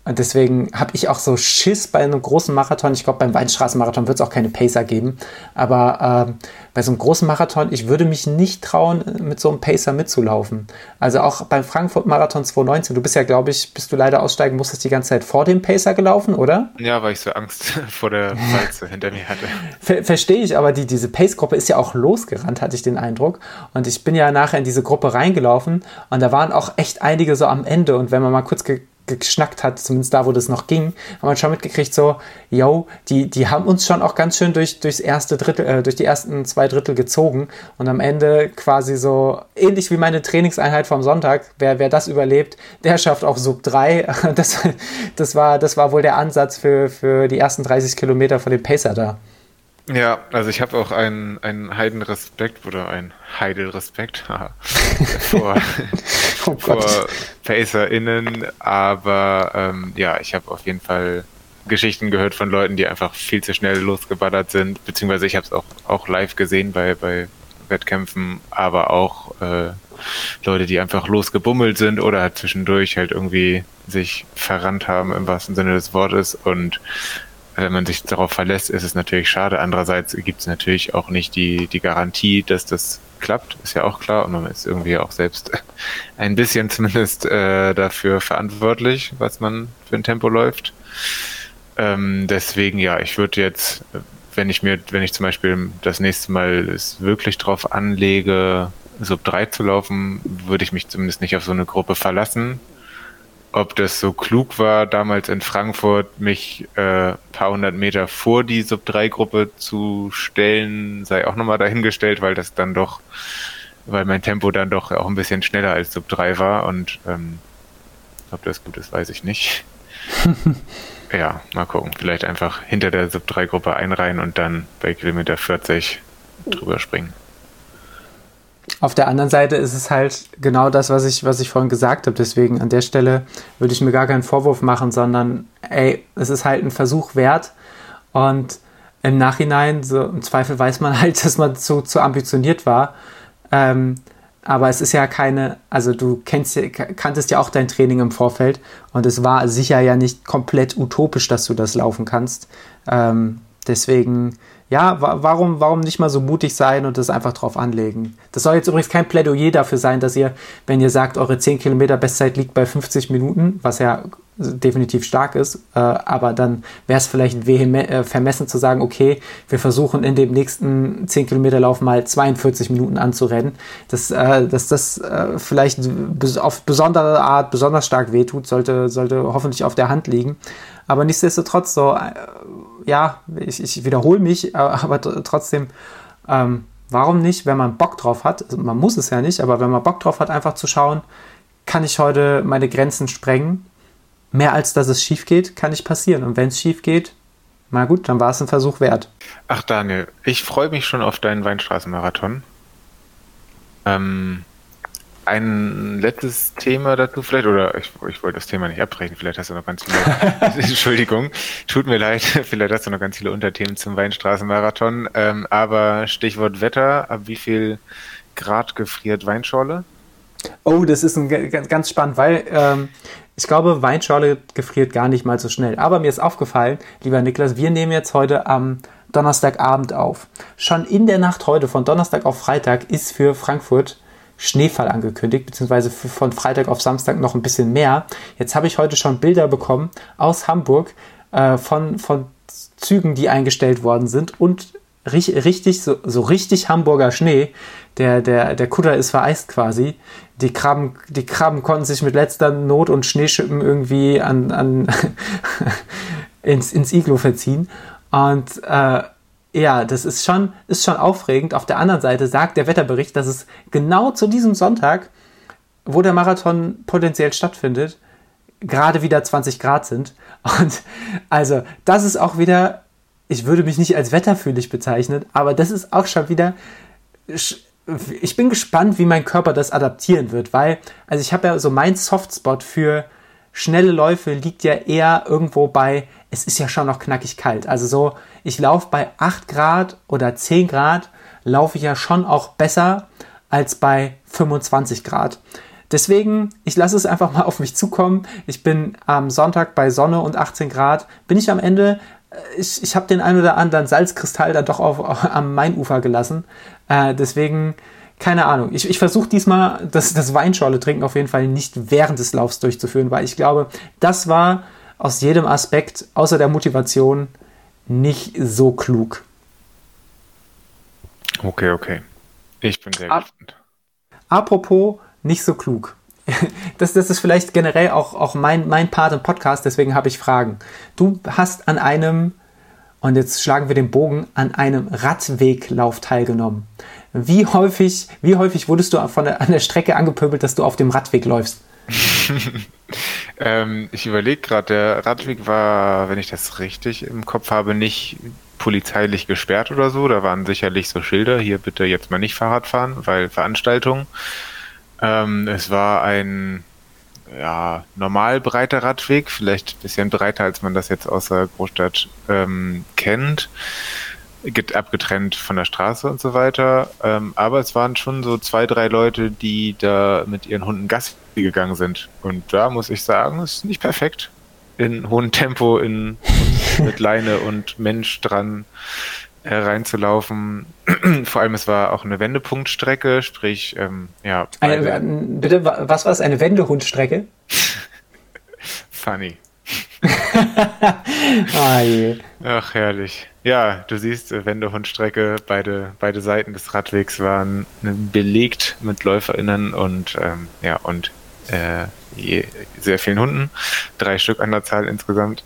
Und deswegen habe ich auch so Schiss bei einem großen Marathon. Ich glaube, beim Weinstraßenmarathon wird es auch keine Pacer geben. Aber äh, bei so einem großen Marathon, ich würde mich nicht trauen, mit so einem Pacer mitzulaufen. Also auch beim Frankfurt-Marathon 2019, du bist ja, glaube ich, bis du leider aussteigen musstest, die ganze Zeit vor dem Pacer gelaufen, oder? Ja, weil ich so Angst vor der Walze hinter mir hatte. Ver Verstehe ich, aber die, diese Pace-Gruppe ist ja auch losgerannt, hatte ich den Eindruck. Und ich bin ja nachher in diese Gruppe reingelaufen und da waren auch echt einige so am Ende. Und wenn man mal kurz geschnackt hat, zumindest da, wo das noch ging, haben wir schon mitgekriegt, so, yo, die, die haben uns schon auch ganz schön durch, durchs erste Drittel, äh, durch die ersten zwei Drittel gezogen und am Ende quasi so, ähnlich wie meine Trainingseinheit vom Sonntag, wer, wer das überlebt, der schafft auch Sub 3. Das, das, war, das war wohl der Ansatz für, für die ersten 30 Kilometer von dem Pacer da. Ja, also ich habe auch einen, einen Heidenrespekt oder einen Heidelrespekt vor, oh vor PacerInnen, aber ähm, ja, ich habe auf jeden Fall Geschichten gehört von Leuten, die einfach viel zu schnell losgeballert sind, beziehungsweise ich habe es auch, auch live gesehen bei, bei Wettkämpfen, aber auch äh, Leute, die einfach losgebummelt sind oder halt zwischendurch halt irgendwie sich verrannt haben im wahrsten Sinne des Wortes und wenn man sich darauf verlässt, ist es natürlich schade. Andererseits gibt es natürlich auch nicht die, die Garantie, dass das klappt, ist ja auch klar. Und man ist irgendwie auch selbst ein bisschen zumindest äh, dafür verantwortlich, was man für ein Tempo läuft. Ähm, deswegen, ja, ich würde jetzt, wenn ich mir, wenn ich zum Beispiel das nächste Mal es wirklich drauf anlege, Sub 3 zu laufen, würde ich mich zumindest nicht auf so eine Gruppe verlassen. Ob das so klug war, damals in Frankfurt mich äh, paar hundert Meter vor die Sub-3-Gruppe zu stellen, sei auch nochmal dahingestellt, weil das dann doch, weil mein Tempo dann doch auch ein bisschen schneller als Sub-3 war und ähm, ob das gut ist, weiß ich nicht. ja, mal gucken. Vielleicht einfach hinter der Sub-3-Gruppe einreihen und dann bei Kilometer 40 drüber springen. Auf der anderen Seite ist es halt genau das, was ich, was ich vorhin gesagt habe. Deswegen an der Stelle würde ich mir gar keinen Vorwurf machen, sondern ey, es ist halt ein Versuch wert. Und im Nachhinein, so im Zweifel weiß man halt, dass man zu, zu ambitioniert war. Ähm, aber es ist ja keine, also du kennst, kanntest ja auch dein Training im Vorfeld und es war sicher ja nicht komplett utopisch, dass du das laufen kannst. Ähm, deswegen ja, warum, warum nicht mal so mutig sein und das einfach drauf anlegen? Das soll jetzt übrigens kein Plädoyer dafür sein, dass ihr, wenn ihr sagt, eure 10 Kilometer Bestzeit liegt bei 50 Minuten, was ja definitiv stark ist, äh, aber dann wäre es vielleicht äh, vermessen zu sagen, okay, wir versuchen in dem nächsten 10 Kilometer Lauf mal 42 Minuten anzurennen. Dass, äh, dass das äh, vielleicht auf besondere Art besonders stark wehtut, sollte, sollte hoffentlich auf der Hand liegen. Aber nichtsdestotrotz so, äh, ja, ich, ich wiederhole mich, aber trotzdem, ähm, warum nicht, wenn man Bock drauf hat, also man muss es ja nicht, aber wenn man Bock drauf hat, einfach zu schauen, kann ich heute meine Grenzen sprengen? Mehr als dass es schief geht, kann nicht passieren. Und wenn es schief geht, na gut, dann war es ein Versuch wert. Ach Daniel, ich freue mich schon auf deinen Weinstraßenmarathon. Ähm, ein letztes Thema dazu vielleicht, oder ich, ich wollte das Thema nicht abbrechen, vielleicht hast du noch ganz viele, Entschuldigung, tut mir leid, vielleicht hast du noch ganz viele Unterthemen zum Weinstraßenmarathon, ähm, aber Stichwort Wetter, ab wie viel Grad gefriert Weinschorle? Oh, das ist ein, ganz, spannend, weil ähm, ich glaube, Weinschorle gefriert gar nicht mal so schnell. Aber mir ist aufgefallen, lieber Niklas, wir nehmen jetzt heute am Donnerstagabend auf. Schon in der Nacht heute, von Donnerstag auf Freitag, ist für Frankfurt Schneefall angekündigt, beziehungsweise von Freitag auf Samstag noch ein bisschen mehr. Jetzt habe ich heute schon Bilder bekommen aus Hamburg äh, von, von Zügen, die eingestellt worden sind und richtig, so, so richtig Hamburger Schnee. Der, der, der Kutter ist vereist quasi. Die Krabben, die Krabben konnten sich mit letzter Not und Schneeschippen irgendwie an, an ins, ins Iglo verziehen. Und äh, ja, das ist schon, ist schon aufregend. Auf der anderen Seite sagt der Wetterbericht, dass es genau zu diesem Sonntag, wo der Marathon potenziell stattfindet, gerade wieder 20 Grad sind. Und also, das ist auch wieder, ich würde mich nicht als wetterfühlig bezeichnen, aber das ist auch schon wieder, ich bin gespannt, wie mein Körper das adaptieren wird, weil, also ich habe ja so mein Softspot für schnelle Läufe liegt ja eher irgendwo bei, es ist ja schon noch knackig kalt. Also so, ich laufe bei 8 Grad oder 10 Grad, laufe ich ja schon auch besser als bei 25 Grad. Deswegen, ich lasse es einfach mal auf mich zukommen. Ich bin am Sonntag bei Sonne und 18 Grad. Bin ich am Ende, äh, ich, ich habe den ein oder anderen Salzkristall dann doch auf, auf am Mainufer gelassen. Äh, deswegen, keine Ahnung. Ich, ich versuche diesmal das, das Weinschorle trinken auf jeden Fall nicht während des Laufs durchzuführen, weil ich glaube, das war aus jedem Aspekt, außer der Motivation, nicht so klug. Okay, okay. Ich bin sehr gespannt. Apropos nicht so klug. Das, das ist vielleicht generell auch, auch mein, mein Part im Podcast, deswegen habe ich Fragen. Du hast an einem, und jetzt schlagen wir den Bogen, an einem Radweglauf teilgenommen. Wie häufig, wie häufig wurdest du von der, an der Strecke angepöbelt, dass du auf dem Radweg läufst? ähm, ich überlege gerade, der Radweg war, wenn ich das richtig im Kopf habe, nicht polizeilich gesperrt oder so. Da waren sicherlich so Schilder, hier bitte jetzt mal nicht Fahrrad fahren, weil Veranstaltung. Ähm, es war ein ja, normal breiter Radweg, vielleicht ein bisschen breiter, als man das jetzt aus der Großstadt ähm, kennt abgetrennt von der Straße und so weiter. Ähm, aber es waren schon so zwei, drei Leute, die da mit ihren Hunden Gassi gegangen sind. Und da muss ich sagen, ist nicht perfekt. In hohem Tempo, in, mit Leine und Mensch dran reinzulaufen. Vor allem, es war auch eine Wendepunktstrecke, sprich, ähm, ja. Eine, äh, bitte, was war es? Eine Wendehundstrecke? Funny. ah. Ach, herrlich. Ja, du siehst, äh, Wendehundstrecke, beide, beide Seiten des Radwegs waren belegt mit LäuferInnen und ähm, ja, und äh, sehr vielen Hunden, drei Stück an der Zahl insgesamt.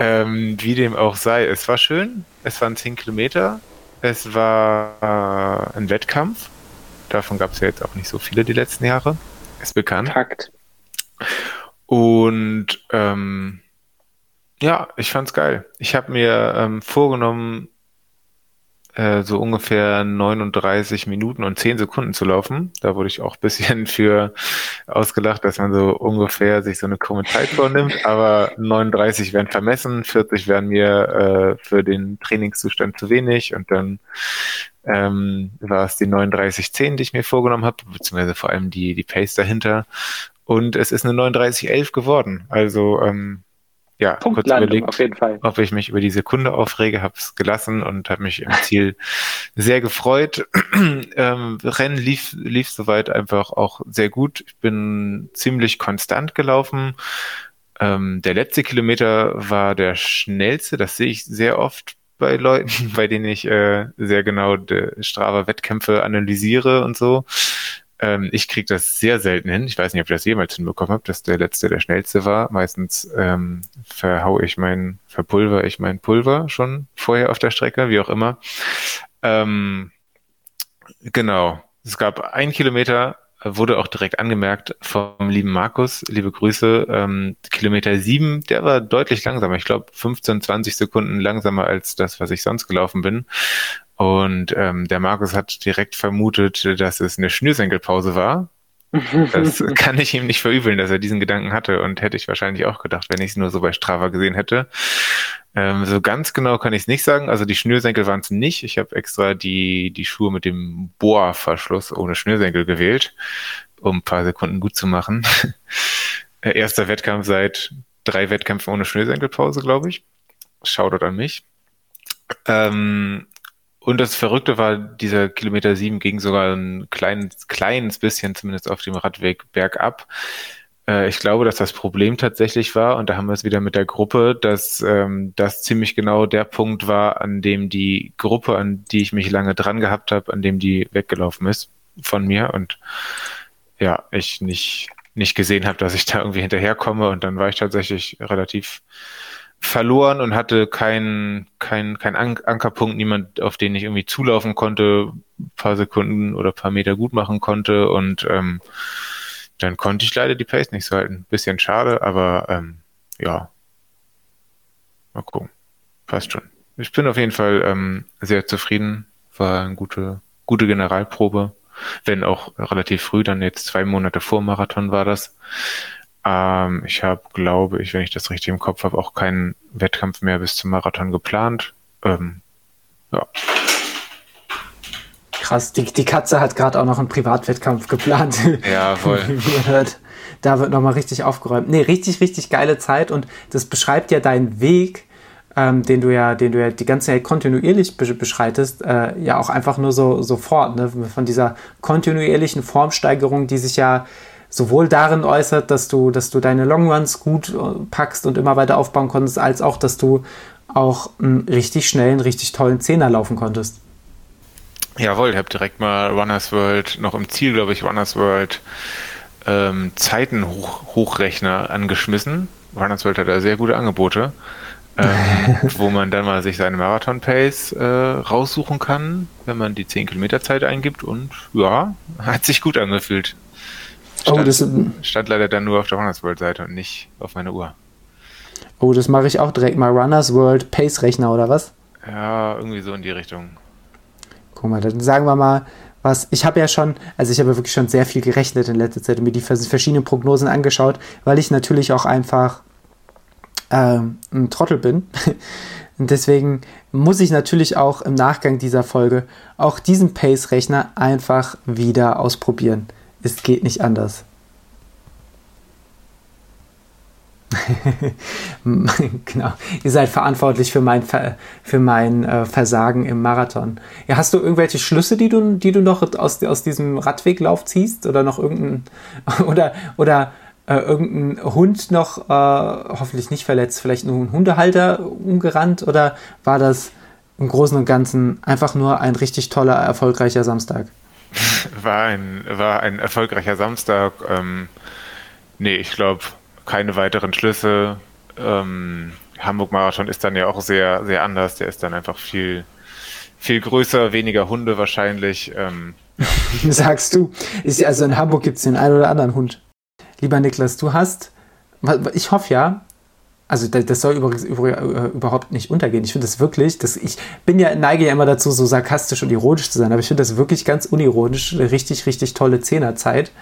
Ähm, wie dem auch sei, es war schön, es waren zehn Kilometer, es war äh, ein Wettkampf, davon gab es ja jetzt auch nicht so viele die letzten Jahre, ist bekannt. Takt. Und ähm, ja, ich fand's geil. Ich habe mir ähm, vorgenommen, äh, so ungefähr 39 Minuten und 10 Sekunden zu laufen. Da wurde ich auch ein bisschen für ausgelacht, dass man so ungefähr sich so eine krumme Zeit vornimmt. Aber 39 werden vermessen, 40 wären mir äh, für den Trainingszustand zu wenig und dann ähm, war es die 39,10, die ich mir vorgenommen habe, beziehungsweise vor allem die, die Pace dahinter. Und es ist eine 39,11 geworden. Also ähm, ja, kurz überlegt, auf jeden Fall. ob ich mich über die Sekunde aufrege, habe es gelassen und habe mich im Ziel sehr gefreut. ähm, Rennen lief, lief soweit einfach auch sehr gut. Ich bin ziemlich konstant gelaufen. Ähm, der letzte Kilometer war der schnellste, das sehe ich sehr oft bei Leuten, bei denen ich äh, sehr genau Strava-Wettkämpfe analysiere und so. Ähm, ich kriege das sehr selten hin. Ich weiß nicht, ob ich das jemals hinbekommen habe, dass der letzte der schnellste war. Meistens ähm, verhau ich mein, verpulver ich mein Pulver schon vorher auf der Strecke, wie auch immer. Ähm, genau. Es gab ein Kilometer, wurde auch direkt angemerkt vom lieben Markus. Liebe Grüße. Ähm, Kilometer sieben, der war deutlich langsamer. Ich glaube 15, 20 Sekunden langsamer als das, was ich sonst gelaufen bin. Und ähm, der Markus hat direkt vermutet, dass es eine Schnürsenkelpause war. Das kann ich ihm nicht verübeln, dass er diesen Gedanken hatte und hätte ich wahrscheinlich auch gedacht, wenn ich es nur so bei Strava gesehen hätte. Ähm, so ganz genau kann ich es nicht sagen. Also die Schnürsenkel waren es nicht. Ich habe extra die, die Schuhe mit dem Bohrverschluss ohne Schnürsenkel gewählt, um ein paar Sekunden gut zu machen. Erster Wettkampf seit drei Wettkämpfen ohne Schnürsenkelpause, glaube ich. Shoutout an mich. Ähm, und das Verrückte war, dieser Kilometer sieben ging sogar ein kleines, kleines bisschen, zumindest auf dem Radweg, bergab. Äh, ich glaube, dass das Problem tatsächlich war, und da haben wir es wieder mit der Gruppe, dass ähm, das ziemlich genau der Punkt war, an dem die Gruppe, an die ich mich lange dran gehabt habe, an dem die weggelaufen ist von mir und ja, ich nicht, nicht gesehen habe, dass ich da irgendwie hinterherkomme und dann war ich tatsächlich relativ verloren und hatte keinen kein, kein Ankerpunkt, niemand, auf den ich irgendwie zulaufen konnte, paar Sekunden oder paar Meter gut machen konnte und ähm, dann konnte ich leider die Pace nicht so halten. Bisschen schade, aber ähm, ja. Mal gucken. Passt schon. Ich bin auf jeden Fall ähm, sehr zufrieden. War eine gute, gute Generalprobe. Wenn auch relativ früh, dann jetzt zwei Monate vor Marathon war das. Ähm, ich habe, glaube ich, wenn ich das richtig im Kopf habe, auch keinen Wettkampf mehr bis zum Marathon geplant. Ähm, ja. Krass, die, die Katze hat gerade auch noch einen Privatwettkampf geplant. Ja, voll. da wird nochmal richtig aufgeräumt. Nee, richtig, richtig geile Zeit und das beschreibt ja deinen Weg, ähm, den du ja, den du ja die ganze Zeit kontinuierlich beschreitest, äh, ja auch einfach nur so sofort, ne? Von dieser kontinuierlichen Formsteigerung, die sich ja sowohl darin äußert, dass du, dass du deine Longruns gut äh, packst und immer weiter aufbauen konntest, als auch, dass du auch einen richtig schnellen, richtig tollen Zehner laufen konntest. Jawohl, ich habe direkt mal Runners World, noch im Ziel, glaube ich, Runners World ähm, Zeitenhochrechner angeschmissen. Runners World hat da sehr gute Angebote, ähm, wo man dann mal sich seine Marathon-Pace äh, raussuchen kann, wenn man die 10 Kilometer Zeit eingibt und ja, hat sich gut angefühlt. Stand, oh, das stand leider dann nur auf der Runners World Seite und nicht auf meiner Uhr. Oh, das mache ich auch direkt mal. Runners World Pace Rechner oder was? Ja, irgendwie so in die Richtung. Guck mal, dann sagen wir mal, was ich habe ja schon, also ich habe ja wirklich schon sehr viel gerechnet in letzter Zeit und mir die verschiedenen Prognosen angeschaut, weil ich natürlich auch einfach ähm, ein Trottel bin. Und deswegen muss ich natürlich auch im Nachgang dieser Folge auch diesen Pace-Rechner einfach wieder ausprobieren. Es geht nicht anders. genau. Ihr seid verantwortlich für mein, für mein äh, Versagen im Marathon. Ja, hast du irgendwelche Schlüsse, die du, die du noch aus, aus diesem Radweglauf ziehst? Oder noch irgendein oder, oder äh, irgendein Hund noch äh, hoffentlich nicht verletzt, vielleicht nur ein Hundehalter umgerannt? Oder war das im Großen und Ganzen einfach nur ein richtig toller, erfolgreicher Samstag? war ein, war ein erfolgreicher Samstag. Ähm, nee, ich glaube, keine weiteren Schlüsse. Ähm, Hamburg-Marathon ist dann ja auch sehr, sehr anders. Der ist dann einfach viel, viel größer, weniger Hunde wahrscheinlich. Ähm, Sagst du. Ist, also in Hamburg gibt es den einen oder anderen Hund. Lieber Niklas, du hast, ich hoffe ja, also das soll übrigens äh, überhaupt nicht untergehen. Ich finde das wirklich, das, ich bin ja, neige ja immer dazu, so sarkastisch und ironisch zu sein, aber ich finde das wirklich ganz unironisch, eine richtig, richtig tolle Zehnerzeit.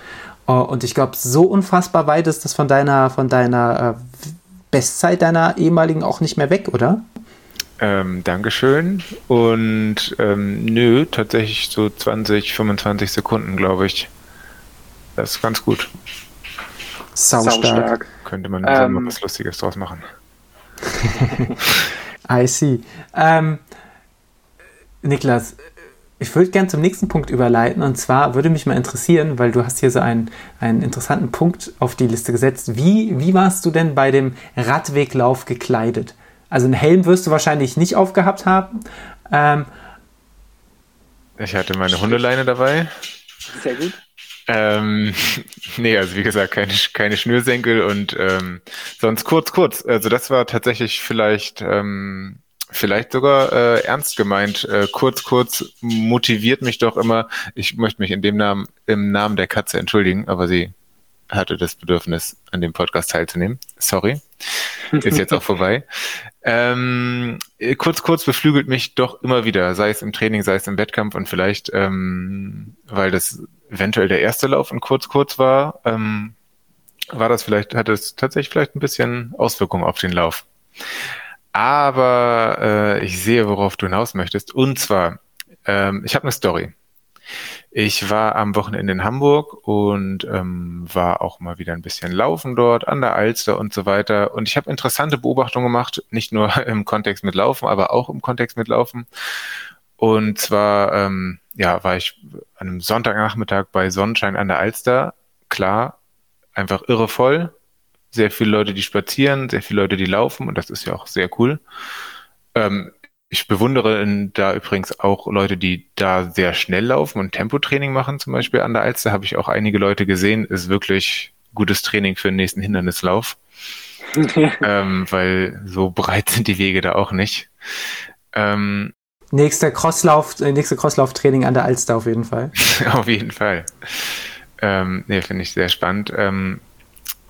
Äh, und ich glaube, so unfassbar weit ist das von deiner, von deiner äh, Bestzeit deiner ehemaligen auch nicht mehr weg, oder? Ähm, Dankeschön. Und ähm, nö, tatsächlich so 20, 25 Sekunden, glaube ich. Das ist ganz gut. Sau stark. Könnte man ähm, mal was Lustiges draus machen. I see. Ähm, Niklas, ich würde gerne zum nächsten Punkt überleiten und zwar würde mich mal interessieren, weil du hast hier so einen, einen interessanten Punkt auf die Liste gesetzt. Wie, wie warst du denn bei dem Radweglauf gekleidet? Also einen Helm wirst du wahrscheinlich nicht aufgehabt haben. Ähm, ich hatte meine Hundeleine dabei. Sehr gut. Ähm, nee, also wie gesagt, keine, keine Schnürsenkel und ähm, sonst kurz, kurz. Also das war tatsächlich vielleicht ähm, vielleicht sogar äh, ernst gemeint. Äh, kurz, kurz motiviert mich doch immer. Ich möchte mich in dem Namen, im Namen der Katze entschuldigen, aber sie hatte das Bedürfnis, an dem Podcast teilzunehmen. Sorry. Ist jetzt auch vorbei. Ähm, kurz, kurz beflügelt mich doch immer wieder, sei es im Training, sei es im Wettkampf und vielleicht, ähm, weil das eventuell der erste Lauf in kurz, kurz war, ähm, war das vielleicht, hat es tatsächlich vielleicht ein bisschen Auswirkungen auf den Lauf. Aber äh, ich sehe, worauf du hinaus möchtest. Und zwar, ähm, ich habe eine Story. Ich war am Wochenende in Hamburg und ähm, war auch mal wieder ein bisschen laufen dort an der Alster und so weiter. Und ich habe interessante Beobachtungen gemacht, nicht nur im Kontext mit Laufen, aber auch im Kontext mit Laufen. Und zwar, ähm, ja, war ich an einem Sonntagnachmittag bei Sonnenschein an der Alster. Klar, einfach irre voll sehr viele Leute, die spazieren, sehr viele Leute, die laufen und das ist ja auch sehr cool. Ähm, ich bewundere da übrigens auch Leute, die da sehr schnell laufen und Tempotraining machen, zum Beispiel an der Alster habe ich auch einige Leute gesehen, ist wirklich gutes Training für den nächsten Hindernislauf. ähm, weil so breit sind die Wege da auch nicht. Ähm, Nächster Crosslauf, äh, nächste Crosslauftraining an der Alster auf jeden Fall. auf jeden Fall. Ähm, nee, finde ich sehr spannend. Ähm,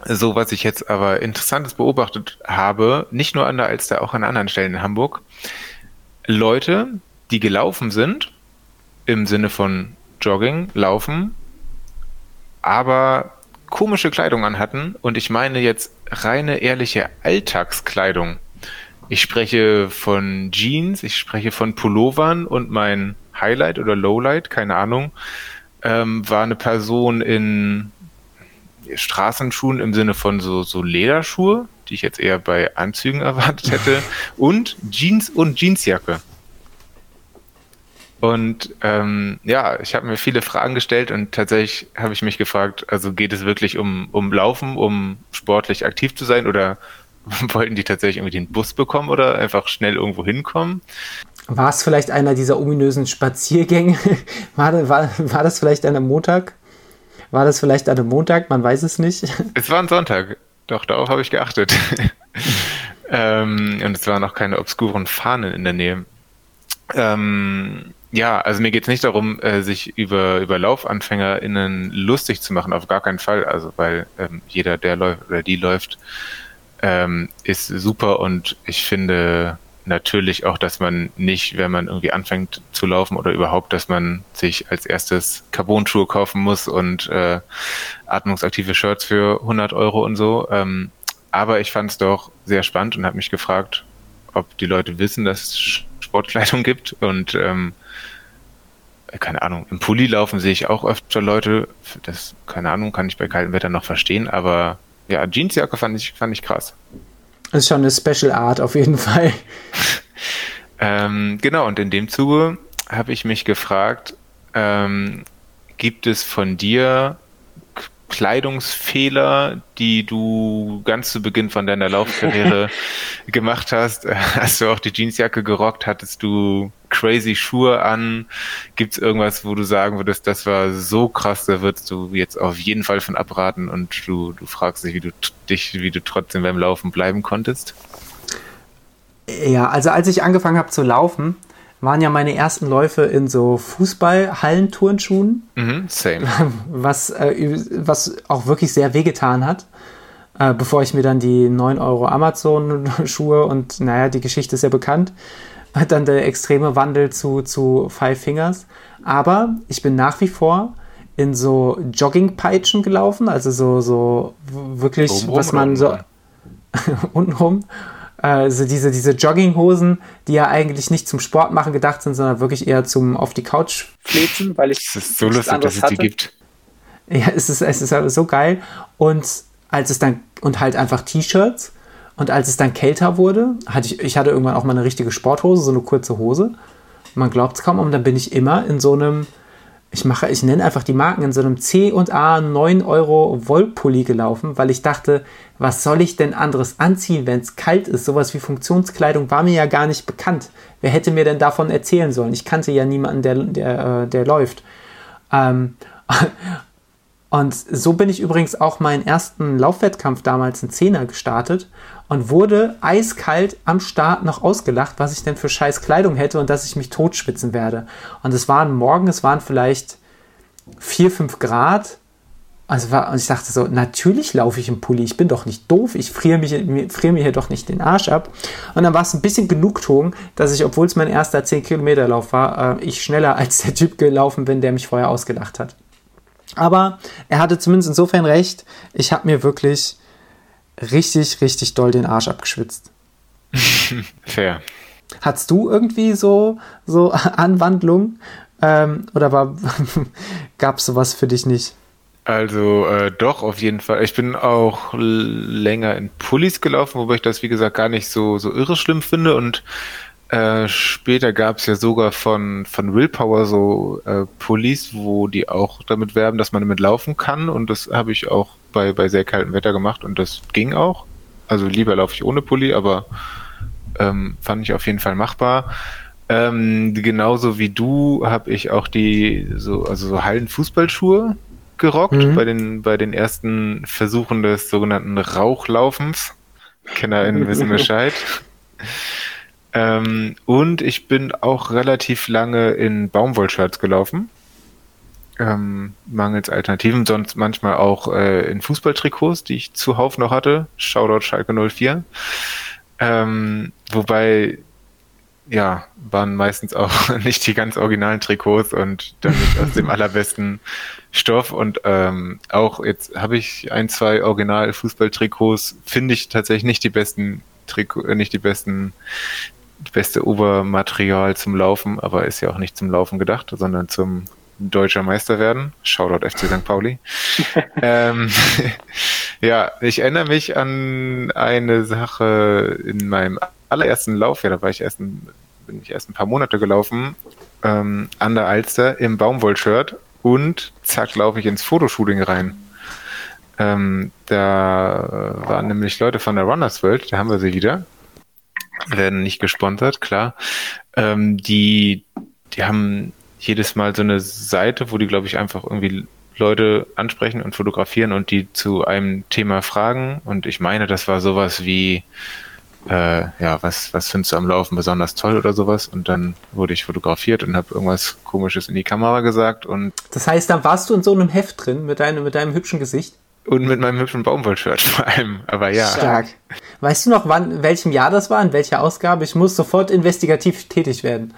so, was ich jetzt aber Interessantes beobachtet habe, nicht nur an der Alster, auch an anderen Stellen in Hamburg, Leute, die gelaufen sind, im Sinne von Jogging, Laufen, aber komische Kleidung anhatten und ich meine jetzt reine ehrliche Alltagskleidung. Ich spreche von Jeans, ich spreche von Pullovern und mein Highlight oder Lowlight, keine Ahnung, ähm, war eine Person in Straßenschuhen im Sinne von so, so Lederschuhe, die ich jetzt eher bei Anzügen erwartet hätte, und Jeans und Jeansjacke. Und ähm, ja, ich habe mir viele Fragen gestellt und tatsächlich habe ich mich gefragt, also geht es wirklich um, um Laufen, um sportlich aktiv zu sein oder wollten die tatsächlich irgendwie den Bus bekommen oder einfach schnell irgendwo hinkommen? War es vielleicht einer dieser ominösen Spaziergänge? War, war, war das vielleicht an einem Montag? War das vielleicht an einem Montag? Man weiß es nicht. Es war ein Sonntag. Doch, darauf habe ich geachtet. ähm, und es waren auch keine obskuren Fahnen in der Nähe. Ähm, ja, also mir geht es nicht darum, äh, sich über, über LaufanfängerInnen lustig zu machen, auf gar keinen Fall. Also weil ähm, jeder, der läuft oder die läuft, ähm, ist super und ich finde, natürlich auch, dass man nicht, wenn man irgendwie anfängt zu laufen oder überhaupt, dass man sich als erstes Carbon-Schuhe kaufen muss und äh, atmungsaktive Shirts für 100 Euro und so. Ähm, aber ich fand es doch sehr spannend und habe mich gefragt, ob die Leute wissen, dass es Sportkleidung gibt und ähm, keine Ahnung, im Pulli laufen sehe ich auch öfter Leute, das, keine Ahnung, kann ich bei kaltem Wetter noch verstehen, aber ja, Jeansjacke fand ich, fand ich krass. Das ist schon eine Special Art auf jeden Fall. ähm, genau, und in dem Zuge habe ich mich gefragt, ähm, gibt es von dir Kleidungsfehler, die du ganz zu Beginn von deiner Laufkarriere gemacht hast? Hast du auch die Jeansjacke gerockt? Hattest du crazy Schuhe an? Gibt es irgendwas, wo du sagen würdest, das war so krass, da würdest du jetzt auf jeden Fall von abraten und du, du fragst dich, wie du dich, wie du trotzdem beim Laufen bleiben konntest? Ja, also als ich angefangen habe zu laufen, waren ja meine ersten Läufe in so Fußball-Hallenturnschuhen. Mhm, same. Was, äh, was auch wirklich sehr wehgetan hat. Äh, bevor ich mir dann die 9 Euro Amazon-Schuhe und naja, die Geschichte ist ja bekannt. Dann der extreme Wandel zu, zu Five Fingers. Aber ich bin nach wie vor in so Joggingpeitschen gelaufen, also so, so wirklich, Oben was man so untenrum also diese, diese Jogginghosen, die ja eigentlich nicht zum Sport machen gedacht sind, sondern wirklich eher zum auf die Couch fläzen, weil ich. Es ist so lustig, dass es hatte. die gibt. Ja, es ist, es ist halt so geil. Und als es dann, und halt einfach T-Shirts. Und als es dann kälter wurde, hatte ich, ich hatte irgendwann auch mal eine richtige Sporthose, so eine kurze Hose. Man glaubt es kaum, und dann bin ich immer in so einem ich mache, ich nenne einfach die Marken in so einem C und A 9 Euro Wollpulli gelaufen, weil ich dachte, was soll ich denn anderes anziehen, wenn es kalt ist? Sowas wie Funktionskleidung war mir ja gar nicht bekannt. Wer hätte mir denn davon erzählen sollen? Ich kannte ja niemanden, der, der, äh, der läuft. Ähm, und so bin ich übrigens auch meinen ersten Laufwettkampf damals in Zehner gestartet und wurde eiskalt am Start noch ausgelacht, was ich denn für scheiß Kleidung hätte und dass ich mich totschwitzen werde. Und es waren morgen, es waren vielleicht 4, 5 Grad. Also war, und ich dachte so, natürlich laufe ich im Pulli, ich bin doch nicht doof, ich friere, mich, friere mir hier doch nicht den Arsch ab. Und dann war es ein bisschen Genugtuung, dass ich, obwohl es mein erster 10 Kilometer Lauf war, äh, ich schneller als der Typ gelaufen bin, der mich vorher ausgelacht hat. Aber er hatte zumindest insofern recht, ich habe mir wirklich richtig, richtig doll den Arsch abgeschwitzt. Fair. Hattest du irgendwie so, so Anwandlungen? Ähm, oder gab es sowas für dich nicht? Also äh, doch, auf jeden Fall. Ich bin auch länger in Pullis gelaufen, wobei ich das, wie gesagt, gar nicht so, so irre schlimm finde. Und äh, später gab es ja sogar von, von Willpower so äh, Pullis, wo die auch damit werben, dass man damit laufen kann. Und das habe ich auch bei, bei sehr kaltem Wetter gemacht und das ging auch. Also lieber laufe ich ohne Pulli, aber ähm, fand ich auf jeden Fall machbar. Ähm, genauso wie du habe ich auch die so, also so Hallenfußballschuhe gerockt mhm. bei den bei den ersten Versuchen des sogenannten Rauchlaufens. KennerInnen wissen Bescheid. Ähm, und ich bin auch relativ lange in Baumwollshirts gelaufen ähm, mangels Alternativen, sonst manchmal auch äh, in Fußballtrikots, die ich zuhauf noch hatte. Shoutout Schalke 04. Ähm, wobei, ja, waren meistens auch nicht die ganz originalen Trikots und dann nicht aus dem allerbesten Stoff. Und ähm, auch jetzt habe ich ein, zwei Original-Fußballtrikots, finde ich tatsächlich nicht die besten Trikot, äh, nicht die besten beste Obermaterial zum Laufen, aber ist ja auch nicht zum Laufen gedacht, sondern zum deutscher Meister werden. Shoutout FC St. Pauli. ähm, ja, ich erinnere mich an eine Sache in meinem allerersten Lauf, ja, da war ich erst ein, bin ich erst ein paar Monate gelaufen, ähm, an der Alster im Baumwollshirt und zack, laufe ich ins Fotoshooting rein. Ähm, da waren nämlich Leute von der Runners World, da haben wir sie wieder, werden nicht gesponsert, klar. Ähm, die, die haben jedes Mal so eine Seite, wo die, glaube ich, einfach irgendwie Leute ansprechen und fotografieren und die zu einem Thema fragen. Und ich meine, das war sowas wie, äh, ja, was, was findest du am Laufen besonders toll oder sowas? Und dann wurde ich fotografiert und habe irgendwas Komisches in die Kamera gesagt. Und das heißt, dann warst du in so einem Heft drin mit deinem, mit deinem hübschen Gesicht? Und mit meinem hübschen Baumwollshirt vor allem, aber ja. Stark. Weißt du noch, wann, in welchem Jahr das war, in welcher Ausgabe? Ich muss sofort investigativ tätig werden.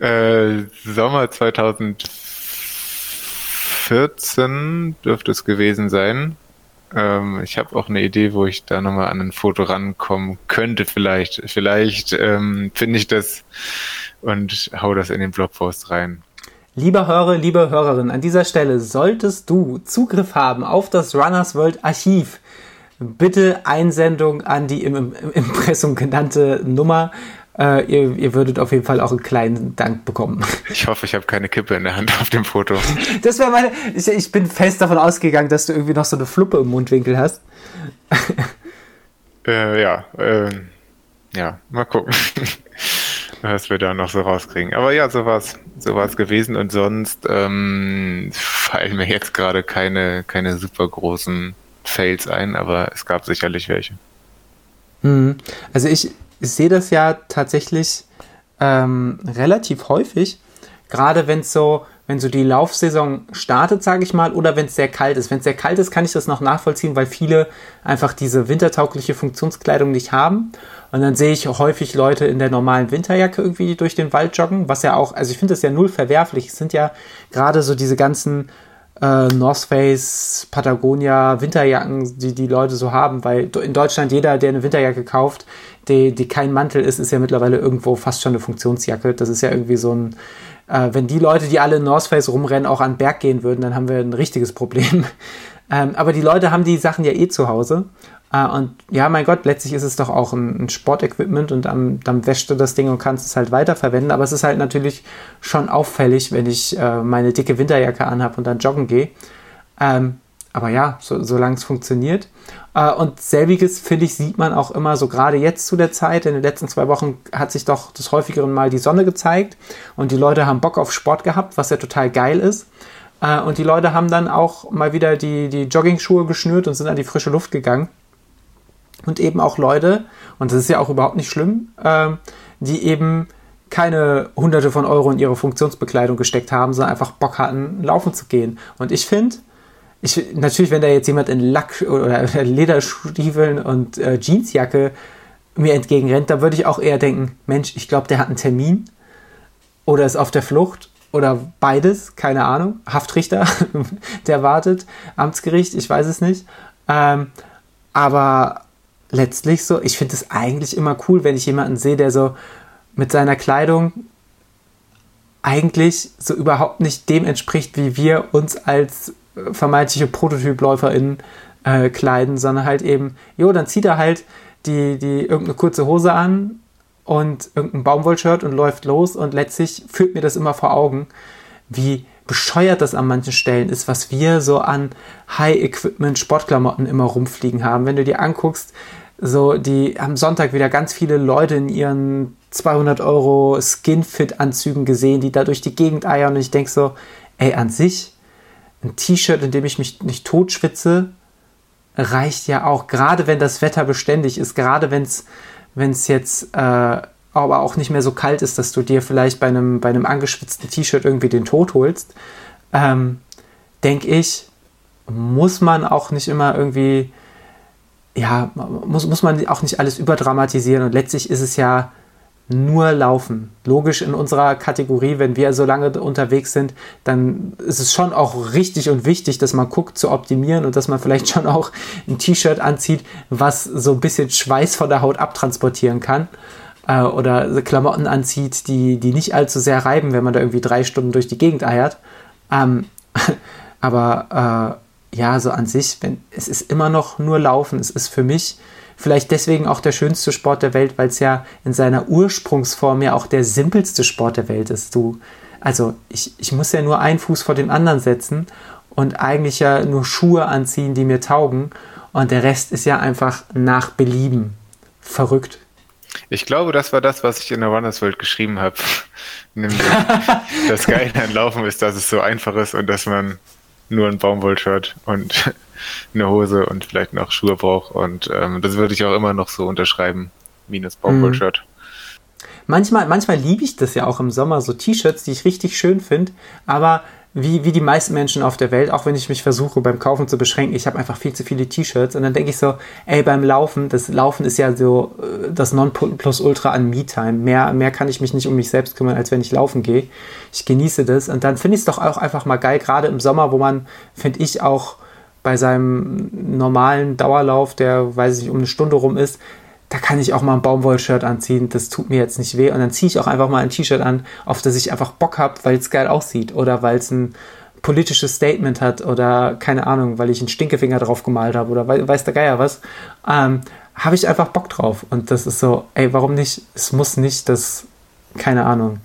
Äh, Sommer 2014 dürfte es gewesen sein. Ähm, ich habe auch eine Idee, wo ich da nochmal an ein Foto rankommen könnte, vielleicht. Vielleicht ähm, finde ich das und hau das in den Blogpost rein. Lieber Hörer, liebe Hörerin, an dieser Stelle solltest du Zugriff haben auf das Runners World Archiv. Bitte Einsendung an die im, im Impressum genannte Nummer äh, ihr, ihr würdet auf jeden Fall auch einen kleinen Dank bekommen. Ich hoffe, ich habe keine Kippe in der Hand auf dem Foto. Das wäre meine. Ich, ich, bin fest davon ausgegangen, dass du irgendwie noch so eine Fluppe im Mundwinkel hast. Äh, ja, äh, ja, mal gucken. was wir da noch so rauskriegen. Aber ja, so war's, so war's gewesen und sonst ähm, fallen mir jetzt gerade keine, keine super großen Fails ein, aber es gab sicherlich welche. Mhm. Also ich, ich sehe das ja tatsächlich ähm, relativ häufig, gerade wenn es so, wenn so die Laufsaison startet, sage ich mal, oder wenn es sehr kalt ist. Wenn es sehr kalt ist, kann ich das noch nachvollziehen, weil viele einfach diese wintertaugliche Funktionskleidung nicht haben. Und dann sehe ich häufig Leute in der normalen Winterjacke irgendwie durch den Wald joggen, was ja auch, also ich finde das ja null verwerflich. Es sind ja gerade so diese ganzen äh, North Face, Patagonia, Winterjacken, die die Leute so haben, weil in Deutschland jeder, der eine Winterjacke kauft, die, die kein Mantel ist, ist ja mittlerweile irgendwo fast schon eine Funktionsjacke. Das ist ja irgendwie so ein, äh, wenn die Leute, die alle in North Face rumrennen, auch an den Berg gehen würden, dann haben wir ein richtiges Problem. ähm, aber die Leute haben die Sachen ja eh zu Hause. Äh, und ja, mein Gott, letztlich ist es doch auch ein, Sportequipment und dann, dann wäschst du das Ding und kannst es halt weiterverwenden. Aber es ist halt natürlich schon auffällig, wenn ich äh, meine dicke Winterjacke anhabe und dann joggen gehe. Ähm, aber ja, so, solange es funktioniert. Äh, und selbiges, finde ich, sieht man auch immer so gerade jetzt zu der Zeit. In den letzten zwei Wochen hat sich doch das häufigeren Mal die Sonne gezeigt und die Leute haben Bock auf Sport gehabt, was ja total geil ist. Äh, und die Leute haben dann auch mal wieder die, die Jogging-Schuhe geschnürt und sind an die frische Luft gegangen. Und eben auch Leute, und das ist ja auch überhaupt nicht schlimm, äh, die eben keine hunderte von Euro in ihre Funktionsbekleidung gesteckt haben, sondern einfach Bock hatten, laufen zu gehen. Und ich finde, ich, natürlich, wenn da jetzt jemand in Lack oder Lederstiefeln und äh, Jeansjacke mir entgegenrennt, da würde ich auch eher denken, Mensch, ich glaube, der hat einen Termin oder ist auf der Flucht oder beides, keine Ahnung. Haftrichter, der wartet, Amtsgericht, ich weiß es nicht. Ähm, aber letztlich so, ich finde es eigentlich immer cool, wenn ich jemanden sehe, der so mit seiner Kleidung eigentlich so überhaupt nicht dem entspricht, wie wir uns als vermeintliche PrototypläuferInnen äh, kleiden, sondern halt eben, jo, dann zieht er halt die, die irgendeine kurze Hose an und irgendein Baumwollshirt und läuft los und letztlich führt mir das immer vor Augen, wie bescheuert das an manchen Stellen ist, was wir so an High-Equipment Sportklamotten immer rumfliegen haben. Wenn du dir anguckst, so die am Sonntag wieder ganz viele Leute in ihren 200 Euro Skinfit-Anzügen gesehen, die da durch die Gegend eiern und ich denke so, ey, an sich ein T-Shirt, in dem ich mich nicht totschwitze, reicht ja auch, gerade wenn das Wetter beständig ist, gerade wenn es jetzt äh, aber auch nicht mehr so kalt ist, dass du dir vielleicht bei einem, bei einem angeschwitzten T-Shirt irgendwie den Tod holst, ähm, denke ich, muss man auch nicht immer irgendwie, ja, muss, muss man auch nicht alles überdramatisieren und letztlich ist es ja nur laufen. Logisch in unserer Kategorie, wenn wir so lange unterwegs sind, dann ist es schon auch richtig und wichtig, dass man guckt zu optimieren und dass man vielleicht schon auch ein T-Shirt anzieht, was so ein bisschen Schweiß von der Haut abtransportieren kann. Äh, oder Klamotten anzieht, die, die nicht allzu sehr reiben, wenn man da irgendwie drei Stunden durch die Gegend eiert. Ähm, aber äh, ja, so an sich, wenn, es ist immer noch nur Laufen. Es ist für mich Vielleicht deswegen auch der schönste Sport der Welt, weil es ja in seiner Ursprungsform ja auch der simpelste Sport der Welt ist. Du, also ich, ich muss ja nur einen Fuß vor den anderen setzen und eigentlich ja nur Schuhe anziehen, die mir taugen. Und der Rest ist ja einfach nach Belieben. Verrückt. Ich glaube, das war das, was ich in der Runners World geschrieben habe. Nämlich, das Geile an Laufen ist, dass es so einfach ist und dass man nur ein Baumwollshirt und eine Hose und vielleicht noch Schuhe braucht. Und ähm, das würde ich auch immer noch so unterschreiben. Minus Baumwollshirt. Mhm. Manchmal, manchmal liebe ich das ja auch im Sommer, so T-Shirts, die ich richtig schön finde, aber wie, wie die meisten Menschen auf der Welt, auch wenn ich mich versuche beim Kaufen zu beschränken, ich habe einfach viel zu viele T-Shirts und dann denke ich so, ey, beim Laufen, das Laufen ist ja so äh, das Non-Plus-Ultra an Me-Time. Mehr, mehr kann ich mich nicht um mich selbst kümmern, als wenn ich laufen gehe. Ich genieße das und dann finde ich es doch auch einfach mal geil, gerade im Sommer, wo man, finde ich, auch bei seinem normalen Dauerlauf, der, weiß ich nicht, um eine Stunde rum ist, da kann ich auch mal ein Baumwollshirt anziehen, das tut mir jetzt nicht weh. Und dann ziehe ich auch einfach mal ein T-Shirt an, auf das ich einfach Bock habe, weil es geil aussieht oder weil es ein politisches Statement hat oder keine Ahnung, weil ich einen Stinkefinger drauf gemalt habe oder weiß der Geier was. Ähm, habe ich einfach Bock drauf. Und das ist so, ey, warum nicht? Es muss nicht das, keine Ahnung,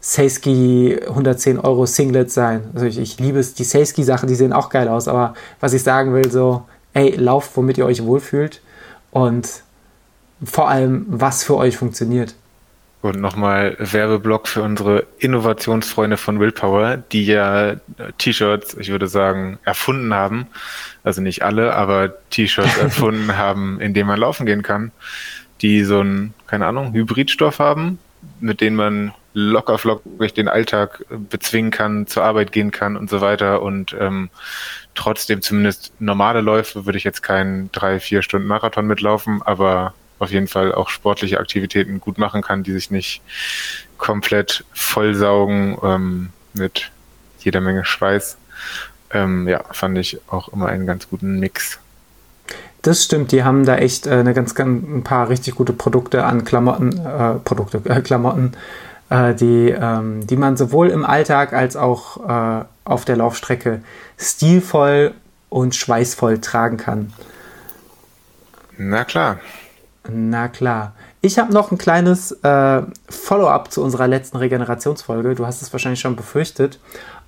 Seiski 110 Euro Singlet sein. Also ich, ich liebe es, die Seiski-Sachen, die sehen auch geil aus, aber was ich sagen will, so, ey, lauft, womit ihr euch wohlfühlt und vor allem, was für euch funktioniert. Und nochmal Werbeblock für unsere Innovationsfreunde von Willpower, die ja T-Shirts, ich würde sagen, erfunden haben. Also nicht alle, aber T-Shirts erfunden haben, in denen man laufen gehen kann. Die so einen, keine Ahnung, Hybridstoff haben, mit denen man locker flockig den Alltag bezwingen kann, zur Arbeit gehen kann und so weiter und ähm, trotzdem zumindest normale Läufe würde ich jetzt keinen drei, vier Stunden Marathon mitlaufen, aber auf jeden Fall auch sportliche Aktivitäten gut machen kann, die sich nicht komplett vollsaugen ähm, mit jeder Menge Schweiß. Ähm, ja, fand ich auch immer einen ganz guten Mix. Das stimmt, die haben da echt äh, eine ganz, ganz, ein paar richtig gute Produkte an Klamotten, äh, Produkte, äh, Klamotten, äh, die, ähm, die man sowohl im Alltag als auch äh, auf der Laufstrecke stilvoll und schweißvoll tragen kann. Na klar. Na klar. Ich habe noch ein kleines äh, Follow-up zu unserer letzten Regenerationsfolge. Du hast es wahrscheinlich schon befürchtet.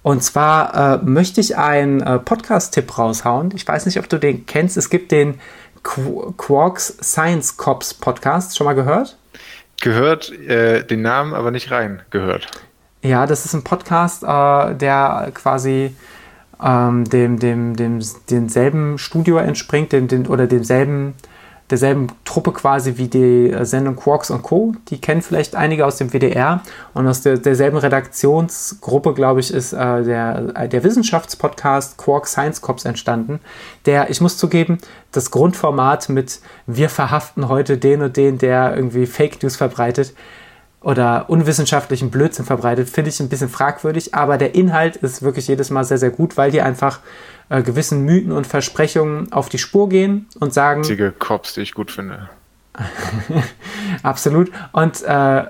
Und zwar äh, möchte ich einen äh, Podcast-Tipp raushauen. Ich weiß nicht, ob du den kennst. Es gibt den Qu Quarks Science Cops Podcast. Schon mal gehört? Gehört, äh, den Namen aber nicht rein gehört. Ja, das ist ein Podcast, äh, der quasi ähm, dem, dem, dem, demselben Studio entspringt, dem, dem, oder demselben derselben Truppe quasi wie die äh, Sendung Quarks und Co. Die kennen vielleicht einige aus dem WDR und aus der, derselben Redaktionsgruppe, glaube ich, ist äh, der, äh, der Wissenschaftspodcast Quark Science Cops entstanden, der, ich muss zugeben, das Grundformat mit wir verhaften heute den und den, der irgendwie Fake News verbreitet, oder unwissenschaftlichen Blödsinn verbreitet, finde ich ein bisschen fragwürdig, aber der Inhalt ist wirklich jedes Mal sehr, sehr gut, weil die einfach äh, gewissen Mythen und Versprechungen auf die Spur gehen und sagen. Einzige Cops, die ich gut finde. Absolut. Und äh,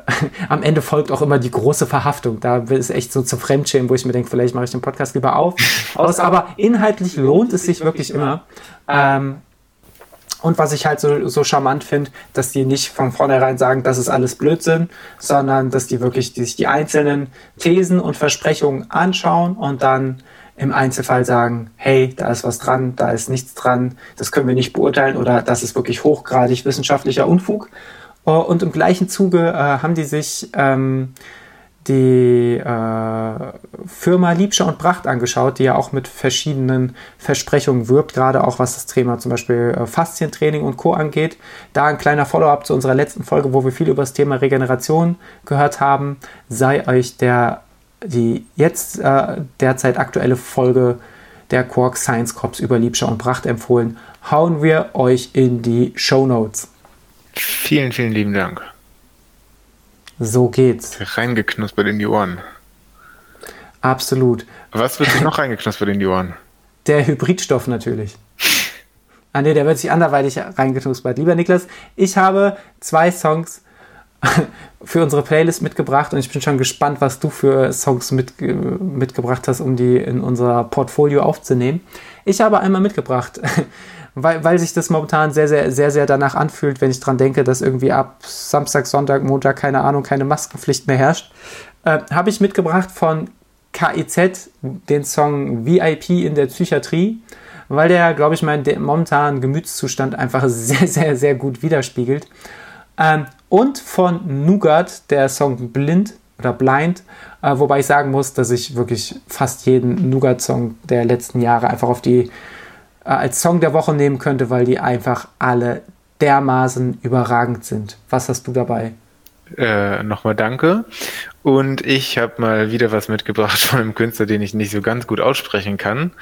am Ende folgt auch immer die große Verhaftung. Da ist echt so zu Fremdschämen, wo ich mir denke, vielleicht mache ich den Podcast lieber auf. Aus, aber inhaltlich lohnt es sich wirklich immer. Ähm, und was ich halt so, so charmant finde, dass die nicht von vornherein sagen, das ist alles Blödsinn, sondern dass die wirklich die, sich die einzelnen Thesen und Versprechungen anschauen und dann im Einzelfall sagen, hey, da ist was dran, da ist nichts dran, das können wir nicht beurteilen oder das ist wirklich hochgradig wissenschaftlicher Unfug. Oh, und im gleichen Zuge äh, haben die sich ähm, die äh, Firma Liebscher und Bracht angeschaut, die ja auch mit verschiedenen Versprechungen wirbt, gerade auch was das Thema zum Beispiel äh, Faszientraining und Co. angeht. Da ein kleiner Follow-up zu unserer letzten Folge, wo wir viel über das Thema Regeneration gehört haben. Sei euch der die jetzt äh, derzeit aktuelle Folge der Quark Science Cops über Liebscher und Bracht empfohlen. Hauen wir euch in die Show Notes. Vielen, vielen lieben Dank. So geht's. Reingeknuspert in die Ohren. Absolut. Was wird sich noch reingeknuspert in die Ohren? Der Hybridstoff natürlich. Ah ne, der wird sich anderweitig reingeknuspert. Lieber Niklas, ich habe zwei Songs für unsere Playlist mitgebracht und ich bin schon gespannt, was du für Songs mit, mitgebracht hast, um die in unser Portfolio aufzunehmen. Ich habe einmal mitgebracht, weil, weil sich das momentan sehr, sehr, sehr, sehr danach anfühlt, wenn ich dran denke, dass irgendwie ab Samstag, Sonntag, Montag, keine Ahnung, keine Maskenpflicht mehr herrscht, äh, habe ich mitgebracht von KIZ den Song VIP in der Psychiatrie, weil der, glaube ich, meinen momentanen Gemütszustand einfach sehr, sehr, sehr gut widerspiegelt. Ähm, und von Nougat der Song Blind oder Blind, äh, wobei ich sagen muss, dass ich wirklich fast jeden Nougat-Song der letzten Jahre einfach auf die äh, als Song der Woche nehmen könnte, weil die einfach alle dermaßen überragend sind. Was hast du dabei? Äh, Nochmal danke. Und ich habe mal wieder was mitgebracht von einem Künstler, den ich nicht so ganz gut aussprechen kann.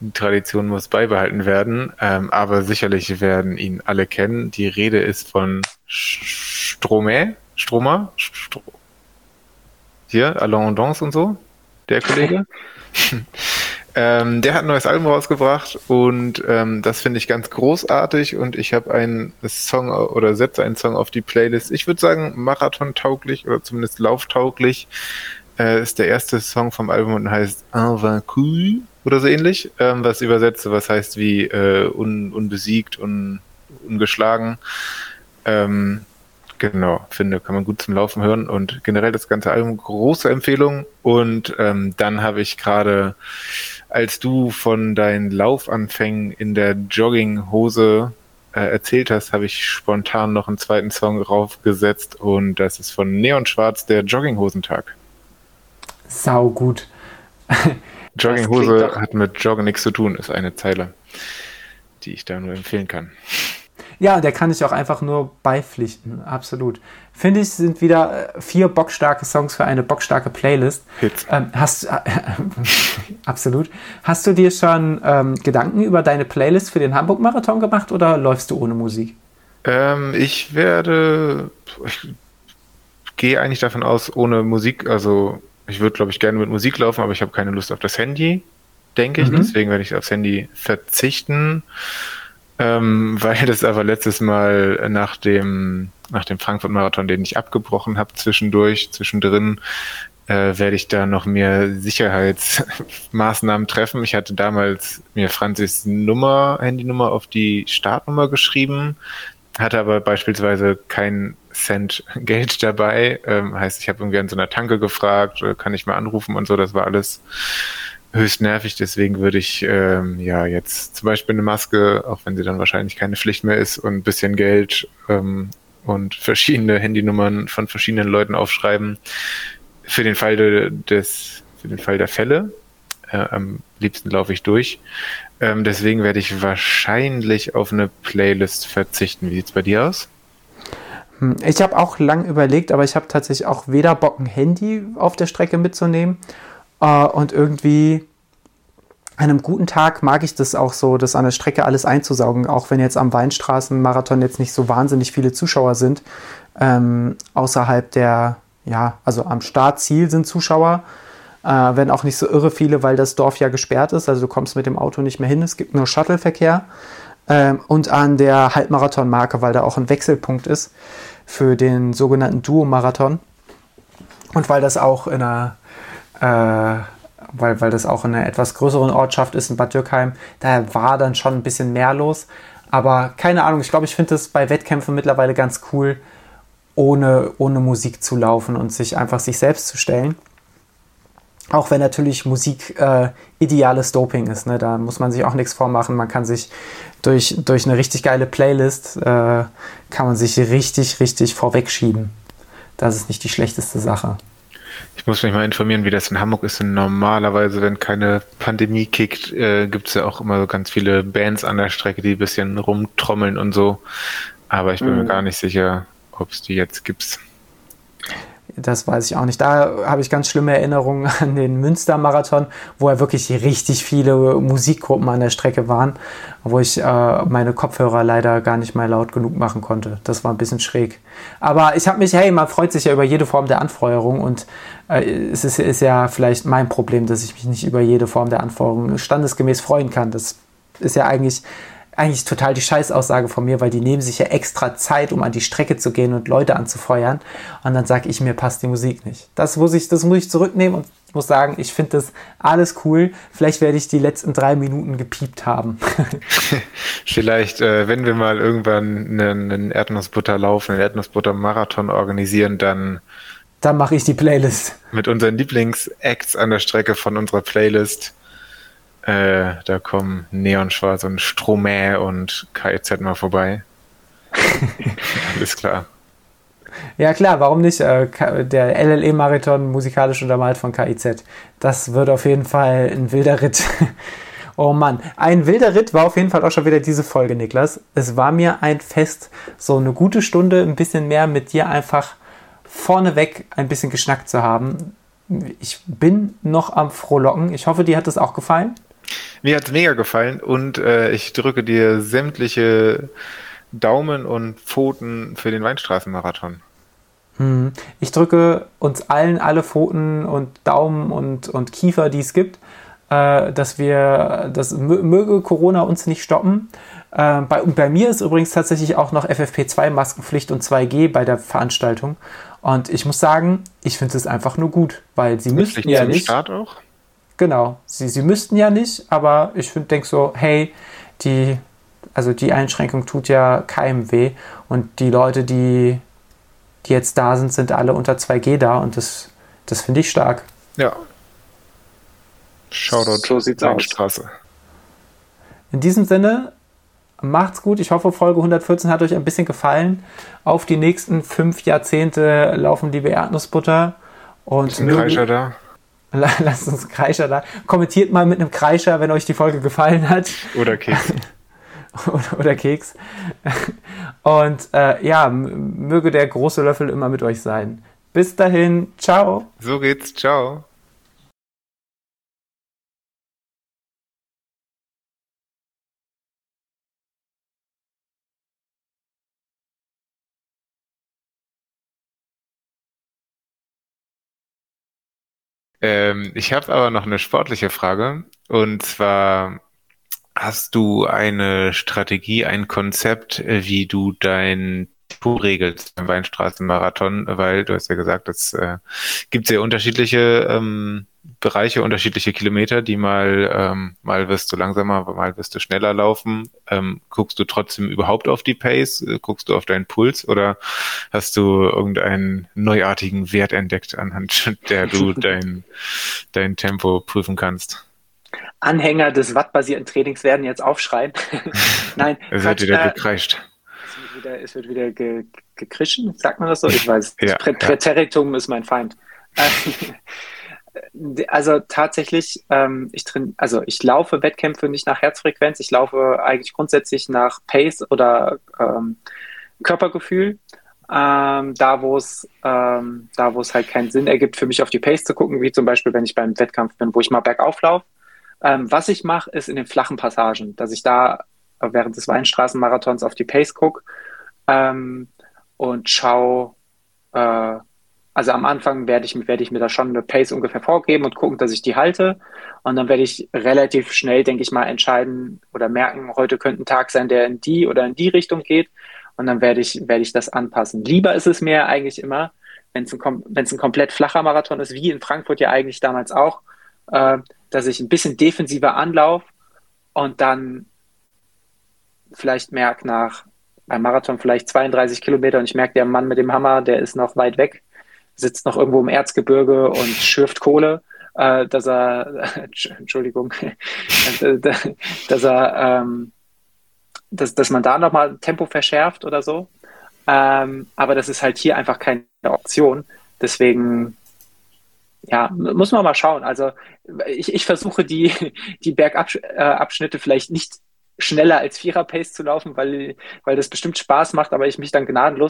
Die Tradition muss beibehalten werden, ähm, aber sicherlich werden ihn alle kennen. Die Rede ist von Stromae, Stromer, Stro hier, Alain Dance und so, der Kollege. Ähm, der hat ein neues Album rausgebracht und ähm, das finde ich ganz großartig und ich habe einen Song oder setze einen Song auf die Playlist. Ich würde sagen, marathon-tauglich oder zumindest lauftauglich. Äh, ist der erste Song vom Album und heißt Invaincu oder so ähnlich, ähm, was übersetze, was heißt wie äh, un, unbesiegt, un, ungeschlagen. Ähm, Genau, finde, kann man gut zum Laufen hören und generell das ganze Album große Empfehlung. Und ähm, dann habe ich gerade als du von deinen Laufanfängen in der Jogginghose äh, erzählt hast, habe ich spontan noch einen zweiten Song raufgesetzt und das ist von Neon Schwarz, der Jogginghosentag. Sau gut. Jogginghose hat mit Joggen nichts zu tun, ist eine Zeile, die ich da nur empfehlen kann. Ja, der kann ich auch einfach nur beipflichten, absolut. Finde ich, sind wieder äh, vier bockstarke Songs für eine bockstarke Playlist. Hits. Ähm, hast, äh, absolut. Hast du dir schon ähm, Gedanken über deine Playlist für den Hamburg-Marathon gemacht oder läufst du ohne Musik? Ähm, ich werde, ich gehe eigentlich davon aus, ohne Musik, also ich würde, glaube ich, gerne mit Musik laufen, aber ich habe keine Lust auf das Handy, denke ich. Mhm. Deswegen werde ich aufs Handy verzichten. Ähm, weil das aber letztes Mal nach dem, nach dem Frankfurt-Marathon, den ich abgebrochen habe, zwischendurch, zwischendrin, äh, werde ich da noch mehr Sicherheitsmaßnahmen treffen. Ich hatte damals mir Franzis Nummer, Handynummer auf die Startnummer geschrieben, hatte aber beispielsweise kein Cent Geld dabei. Ähm, heißt, ich habe irgendwie an so einer Tanke gefragt, äh, kann ich mal anrufen und so. Das war alles höchst nervig. Deswegen würde ich ähm, ja jetzt zum Beispiel eine Maske, auch wenn sie dann wahrscheinlich keine Pflicht mehr ist, und ein bisschen Geld ähm, und verschiedene Handynummern von verschiedenen Leuten aufschreiben für den Fall de, des, für den Fall der Fälle. Äh, am liebsten laufe ich durch. Ähm, deswegen werde ich wahrscheinlich auf eine Playlist verzichten. Wie sieht's bei dir aus? Hm, ich habe auch lang überlegt, aber ich habe tatsächlich auch weder Bock, ein Handy auf der Strecke mitzunehmen äh, und irgendwie an einem guten Tag mag ich das auch so, das an der Strecke alles einzusaugen, auch wenn jetzt am Weinstraßenmarathon jetzt nicht so wahnsinnig viele Zuschauer sind. Ähm, außerhalb der, ja, also am Startziel sind Zuschauer, äh, werden auch nicht so irre viele, weil das Dorf ja gesperrt ist, also du kommst mit dem Auto nicht mehr hin, es gibt nur Shuttleverkehr. Ähm, und an der Halbmarathon-Marke, weil da auch ein Wechselpunkt ist für den sogenannten Duo-Marathon. Und weil das auch in einer weil, weil das auch in einer etwas größeren Ortschaft ist, in Bad Dürkheim. Da war dann schon ein bisschen mehr los. Aber keine Ahnung, ich glaube, ich finde es bei Wettkämpfen mittlerweile ganz cool, ohne, ohne Musik zu laufen und sich einfach sich selbst zu stellen. Auch wenn natürlich Musik äh, ideales Doping ist, ne? da muss man sich auch nichts vormachen. Man kann sich durch, durch eine richtig geile Playlist, äh, kann man sich richtig, richtig vorwegschieben. Das ist nicht die schlechteste Sache. Ich muss mich mal informieren, wie das in Hamburg ist. Und normalerweise, wenn keine Pandemie kickt, äh, gibt es ja auch immer so ganz viele Bands an der Strecke, die ein bisschen rumtrommeln und so. Aber ich bin mhm. mir gar nicht sicher, ob es die jetzt gibt. Das weiß ich auch nicht. Da habe ich ganz schlimme Erinnerungen an den Münster-Marathon, wo ja wirklich richtig viele Musikgruppen an der Strecke waren, wo ich äh, meine Kopfhörer leider gar nicht mal laut genug machen konnte. Das war ein bisschen schräg. Aber ich habe mich, hey, man freut sich ja über jede Form der Anfeuerung und äh, es ist, ist ja vielleicht mein Problem, dass ich mich nicht über jede Form der Anfeuerung standesgemäß freuen kann. Das ist ja eigentlich eigentlich total die Scheißaussage von mir, weil die nehmen sich ja extra Zeit, um an die Strecke zu gehen und Leute anzufeuern. Und dann sage ich, mir passt die Musik nicht. Das muss ich, das muss ich zurücknehmen und muss sagen, ich finde das alles cool. Vielleicht werde ich die letzten drei Minuten gepiept haben. Vielleicht, äh, wenn wir mal irgendwann einen, einen Erdnussbutterlauf, einen Erdnussbutter-Marathon organisieren, dann dann mache ich die Playlist. Mit unseren Lieblingsacts an der Strecke von unserer Playlist äh, da kommen Neonschwarz und Stromae und KIZ mal vorbei. Alles klar. Ja klar, warum nicht? Äh, der LLE-Marathon musikalisch untermalt von KIZ. Das wird auf jeden Fall ein wilder Ritt. Oh Mann, ein wilder Ritt war auf jeden Fall auch schon wieder diese Folge, Niklas. Es war mir ein Fest, so eine gute Stunde, ein bisschen mehr mit dir einfach vorneweg ein bisschen geschnackt zu haben. Ich bin noch am Frohlocken. Ich hoffe, dir hat es auch gefallen. Mir hat es mega gefallen und äh, ich drücke dir sämtliche Daumen und Pfoten für den Weinstraßenmarathon. Hm. Ich drücke uns allen alle Pfoten und Daumen und, und Kiefer, die es gibt, äh, dass wir, das möge Corona uns nicht stoppen. Äh, bei, bei mir ist übrigens tatsächlich auch noch FFP2-Maskenpflicht und 2G bei der Veranstaltung. Und ich muss sagen, ich finde es einfach nur gut, weil sie müssen ja nicht. Start auch? Genau, sie, sie müssten ja nicht, aber ich denke so, hey, die, also die Einschränkung tut ja keinem weh und die Leute, die, die jetzt da sind, sind alle unter 2G da und das, das finde ich stark. Ja. Shoutout so sieht's Straße. In diesem Sinne, Macht's gut. Ich hoffe, Folge 114 hat euch ein bisschen gefallen. Auf die nächsten fünf Jahrzehnte laufen liebe Erdnussbutter. Und ist ein Kreischer da? Lasst uns Kreischer da. Kommentiert mal mit einem Kreischer, wenn euch die Folge gefallen hat. Oder Keks. oder, oder, Keks. Und äh, ja, möge der große Löffel immer mit euch sein. Bis dahin, ciao. So geht's, ciao. Ähm, ich habe aber noch eine sportliche Frage. Und zwar, hast du eine Strategie, ein Konzept, äh, wie du dein Tempo regelst beim Weinstraßenmarathon? Weil du hast ja gesagt, es äh, gibt sehr unterschiedliche ähm, Bereiche, unterschiedliche Kilometer, die mal, ähm, mal wirst du langsamer, mal wirst du schneller laufen. Ähm, guckst du trotzdem überhaupt auf die Pace? Äh, guckst du auf deinen Puls oder hast du irgendeinen neuartigen Wert entdeckt, anhand der du dein, dein Tempo prüfen kannst? Anhänger des wattbasierten Trainings werden jetzt aufschreien. Nein. Es wird wieder äh, gekreischt. Es wird wieder, es wird wieder ge, gekrischen, sagt man das so? Ich weiß. Ja, Präteritum ja. ist mein Feind. Also tatsächlich, ähm, ich drin, also ich laufe Wettkämpfe nicht nach Herzfrequenz, ich laufe eigentlich grundsätzlich nach Pace oder ähm, Körpergefühl. Ähm, da wo es ähm, da wo es halt keinen Sinn ergibt für mich auf die Pace zu gucken, wie zum Beispiel wenn ich beim Wettkampf bin, wo ich mal bergauf laufe. Ähm, was ich mache, ist in den flachen Passagen, dass ich da während des Weinstraßenmarathons auf die Pace gucke ähm, und schaue, äh, also am Anfang werde ich, werde ich mir da schon eine Pace ungefähr vorgeben und gucken, dass ich die halte. Und dann werde ich relativ schnell, denke ich mal, entscheiden oder merken, heute könnte ein Tag sein, der in die oder in die Richtung geht. Und dann werde ich, werde ich das anpassen. Lieber ist es mir eigentlich immer, wenn es ein, ein komplett flacher Marathon ist, wie in Frankfurt ja eigentlich damals auch, äh, dass ich ein bisschen defensiver anlaufe und dann vielleicht merke nach beim Marathon vielleicht 32 Kilometer und ich merke, der Mann mit dem Hammer, der ist noch weit weg sitzt noch irgendwo im Erzgebirge und schürft Kohle, äh, dass er, Entschuldigung, dass er, ähm, dass, dass man da nochmal Tempo verschärft oder so. Ähm, aber das ist halt hier einfach keine Option. Deswegen, ja, muss man mal schauen. Also ich, ich versuche die, die Bergabschnitte vielleicht nicht schneller als Vierer-Pace zu laufen, weil, weil das bestimmt Spaß macht, aber ich mich dann gnadenlos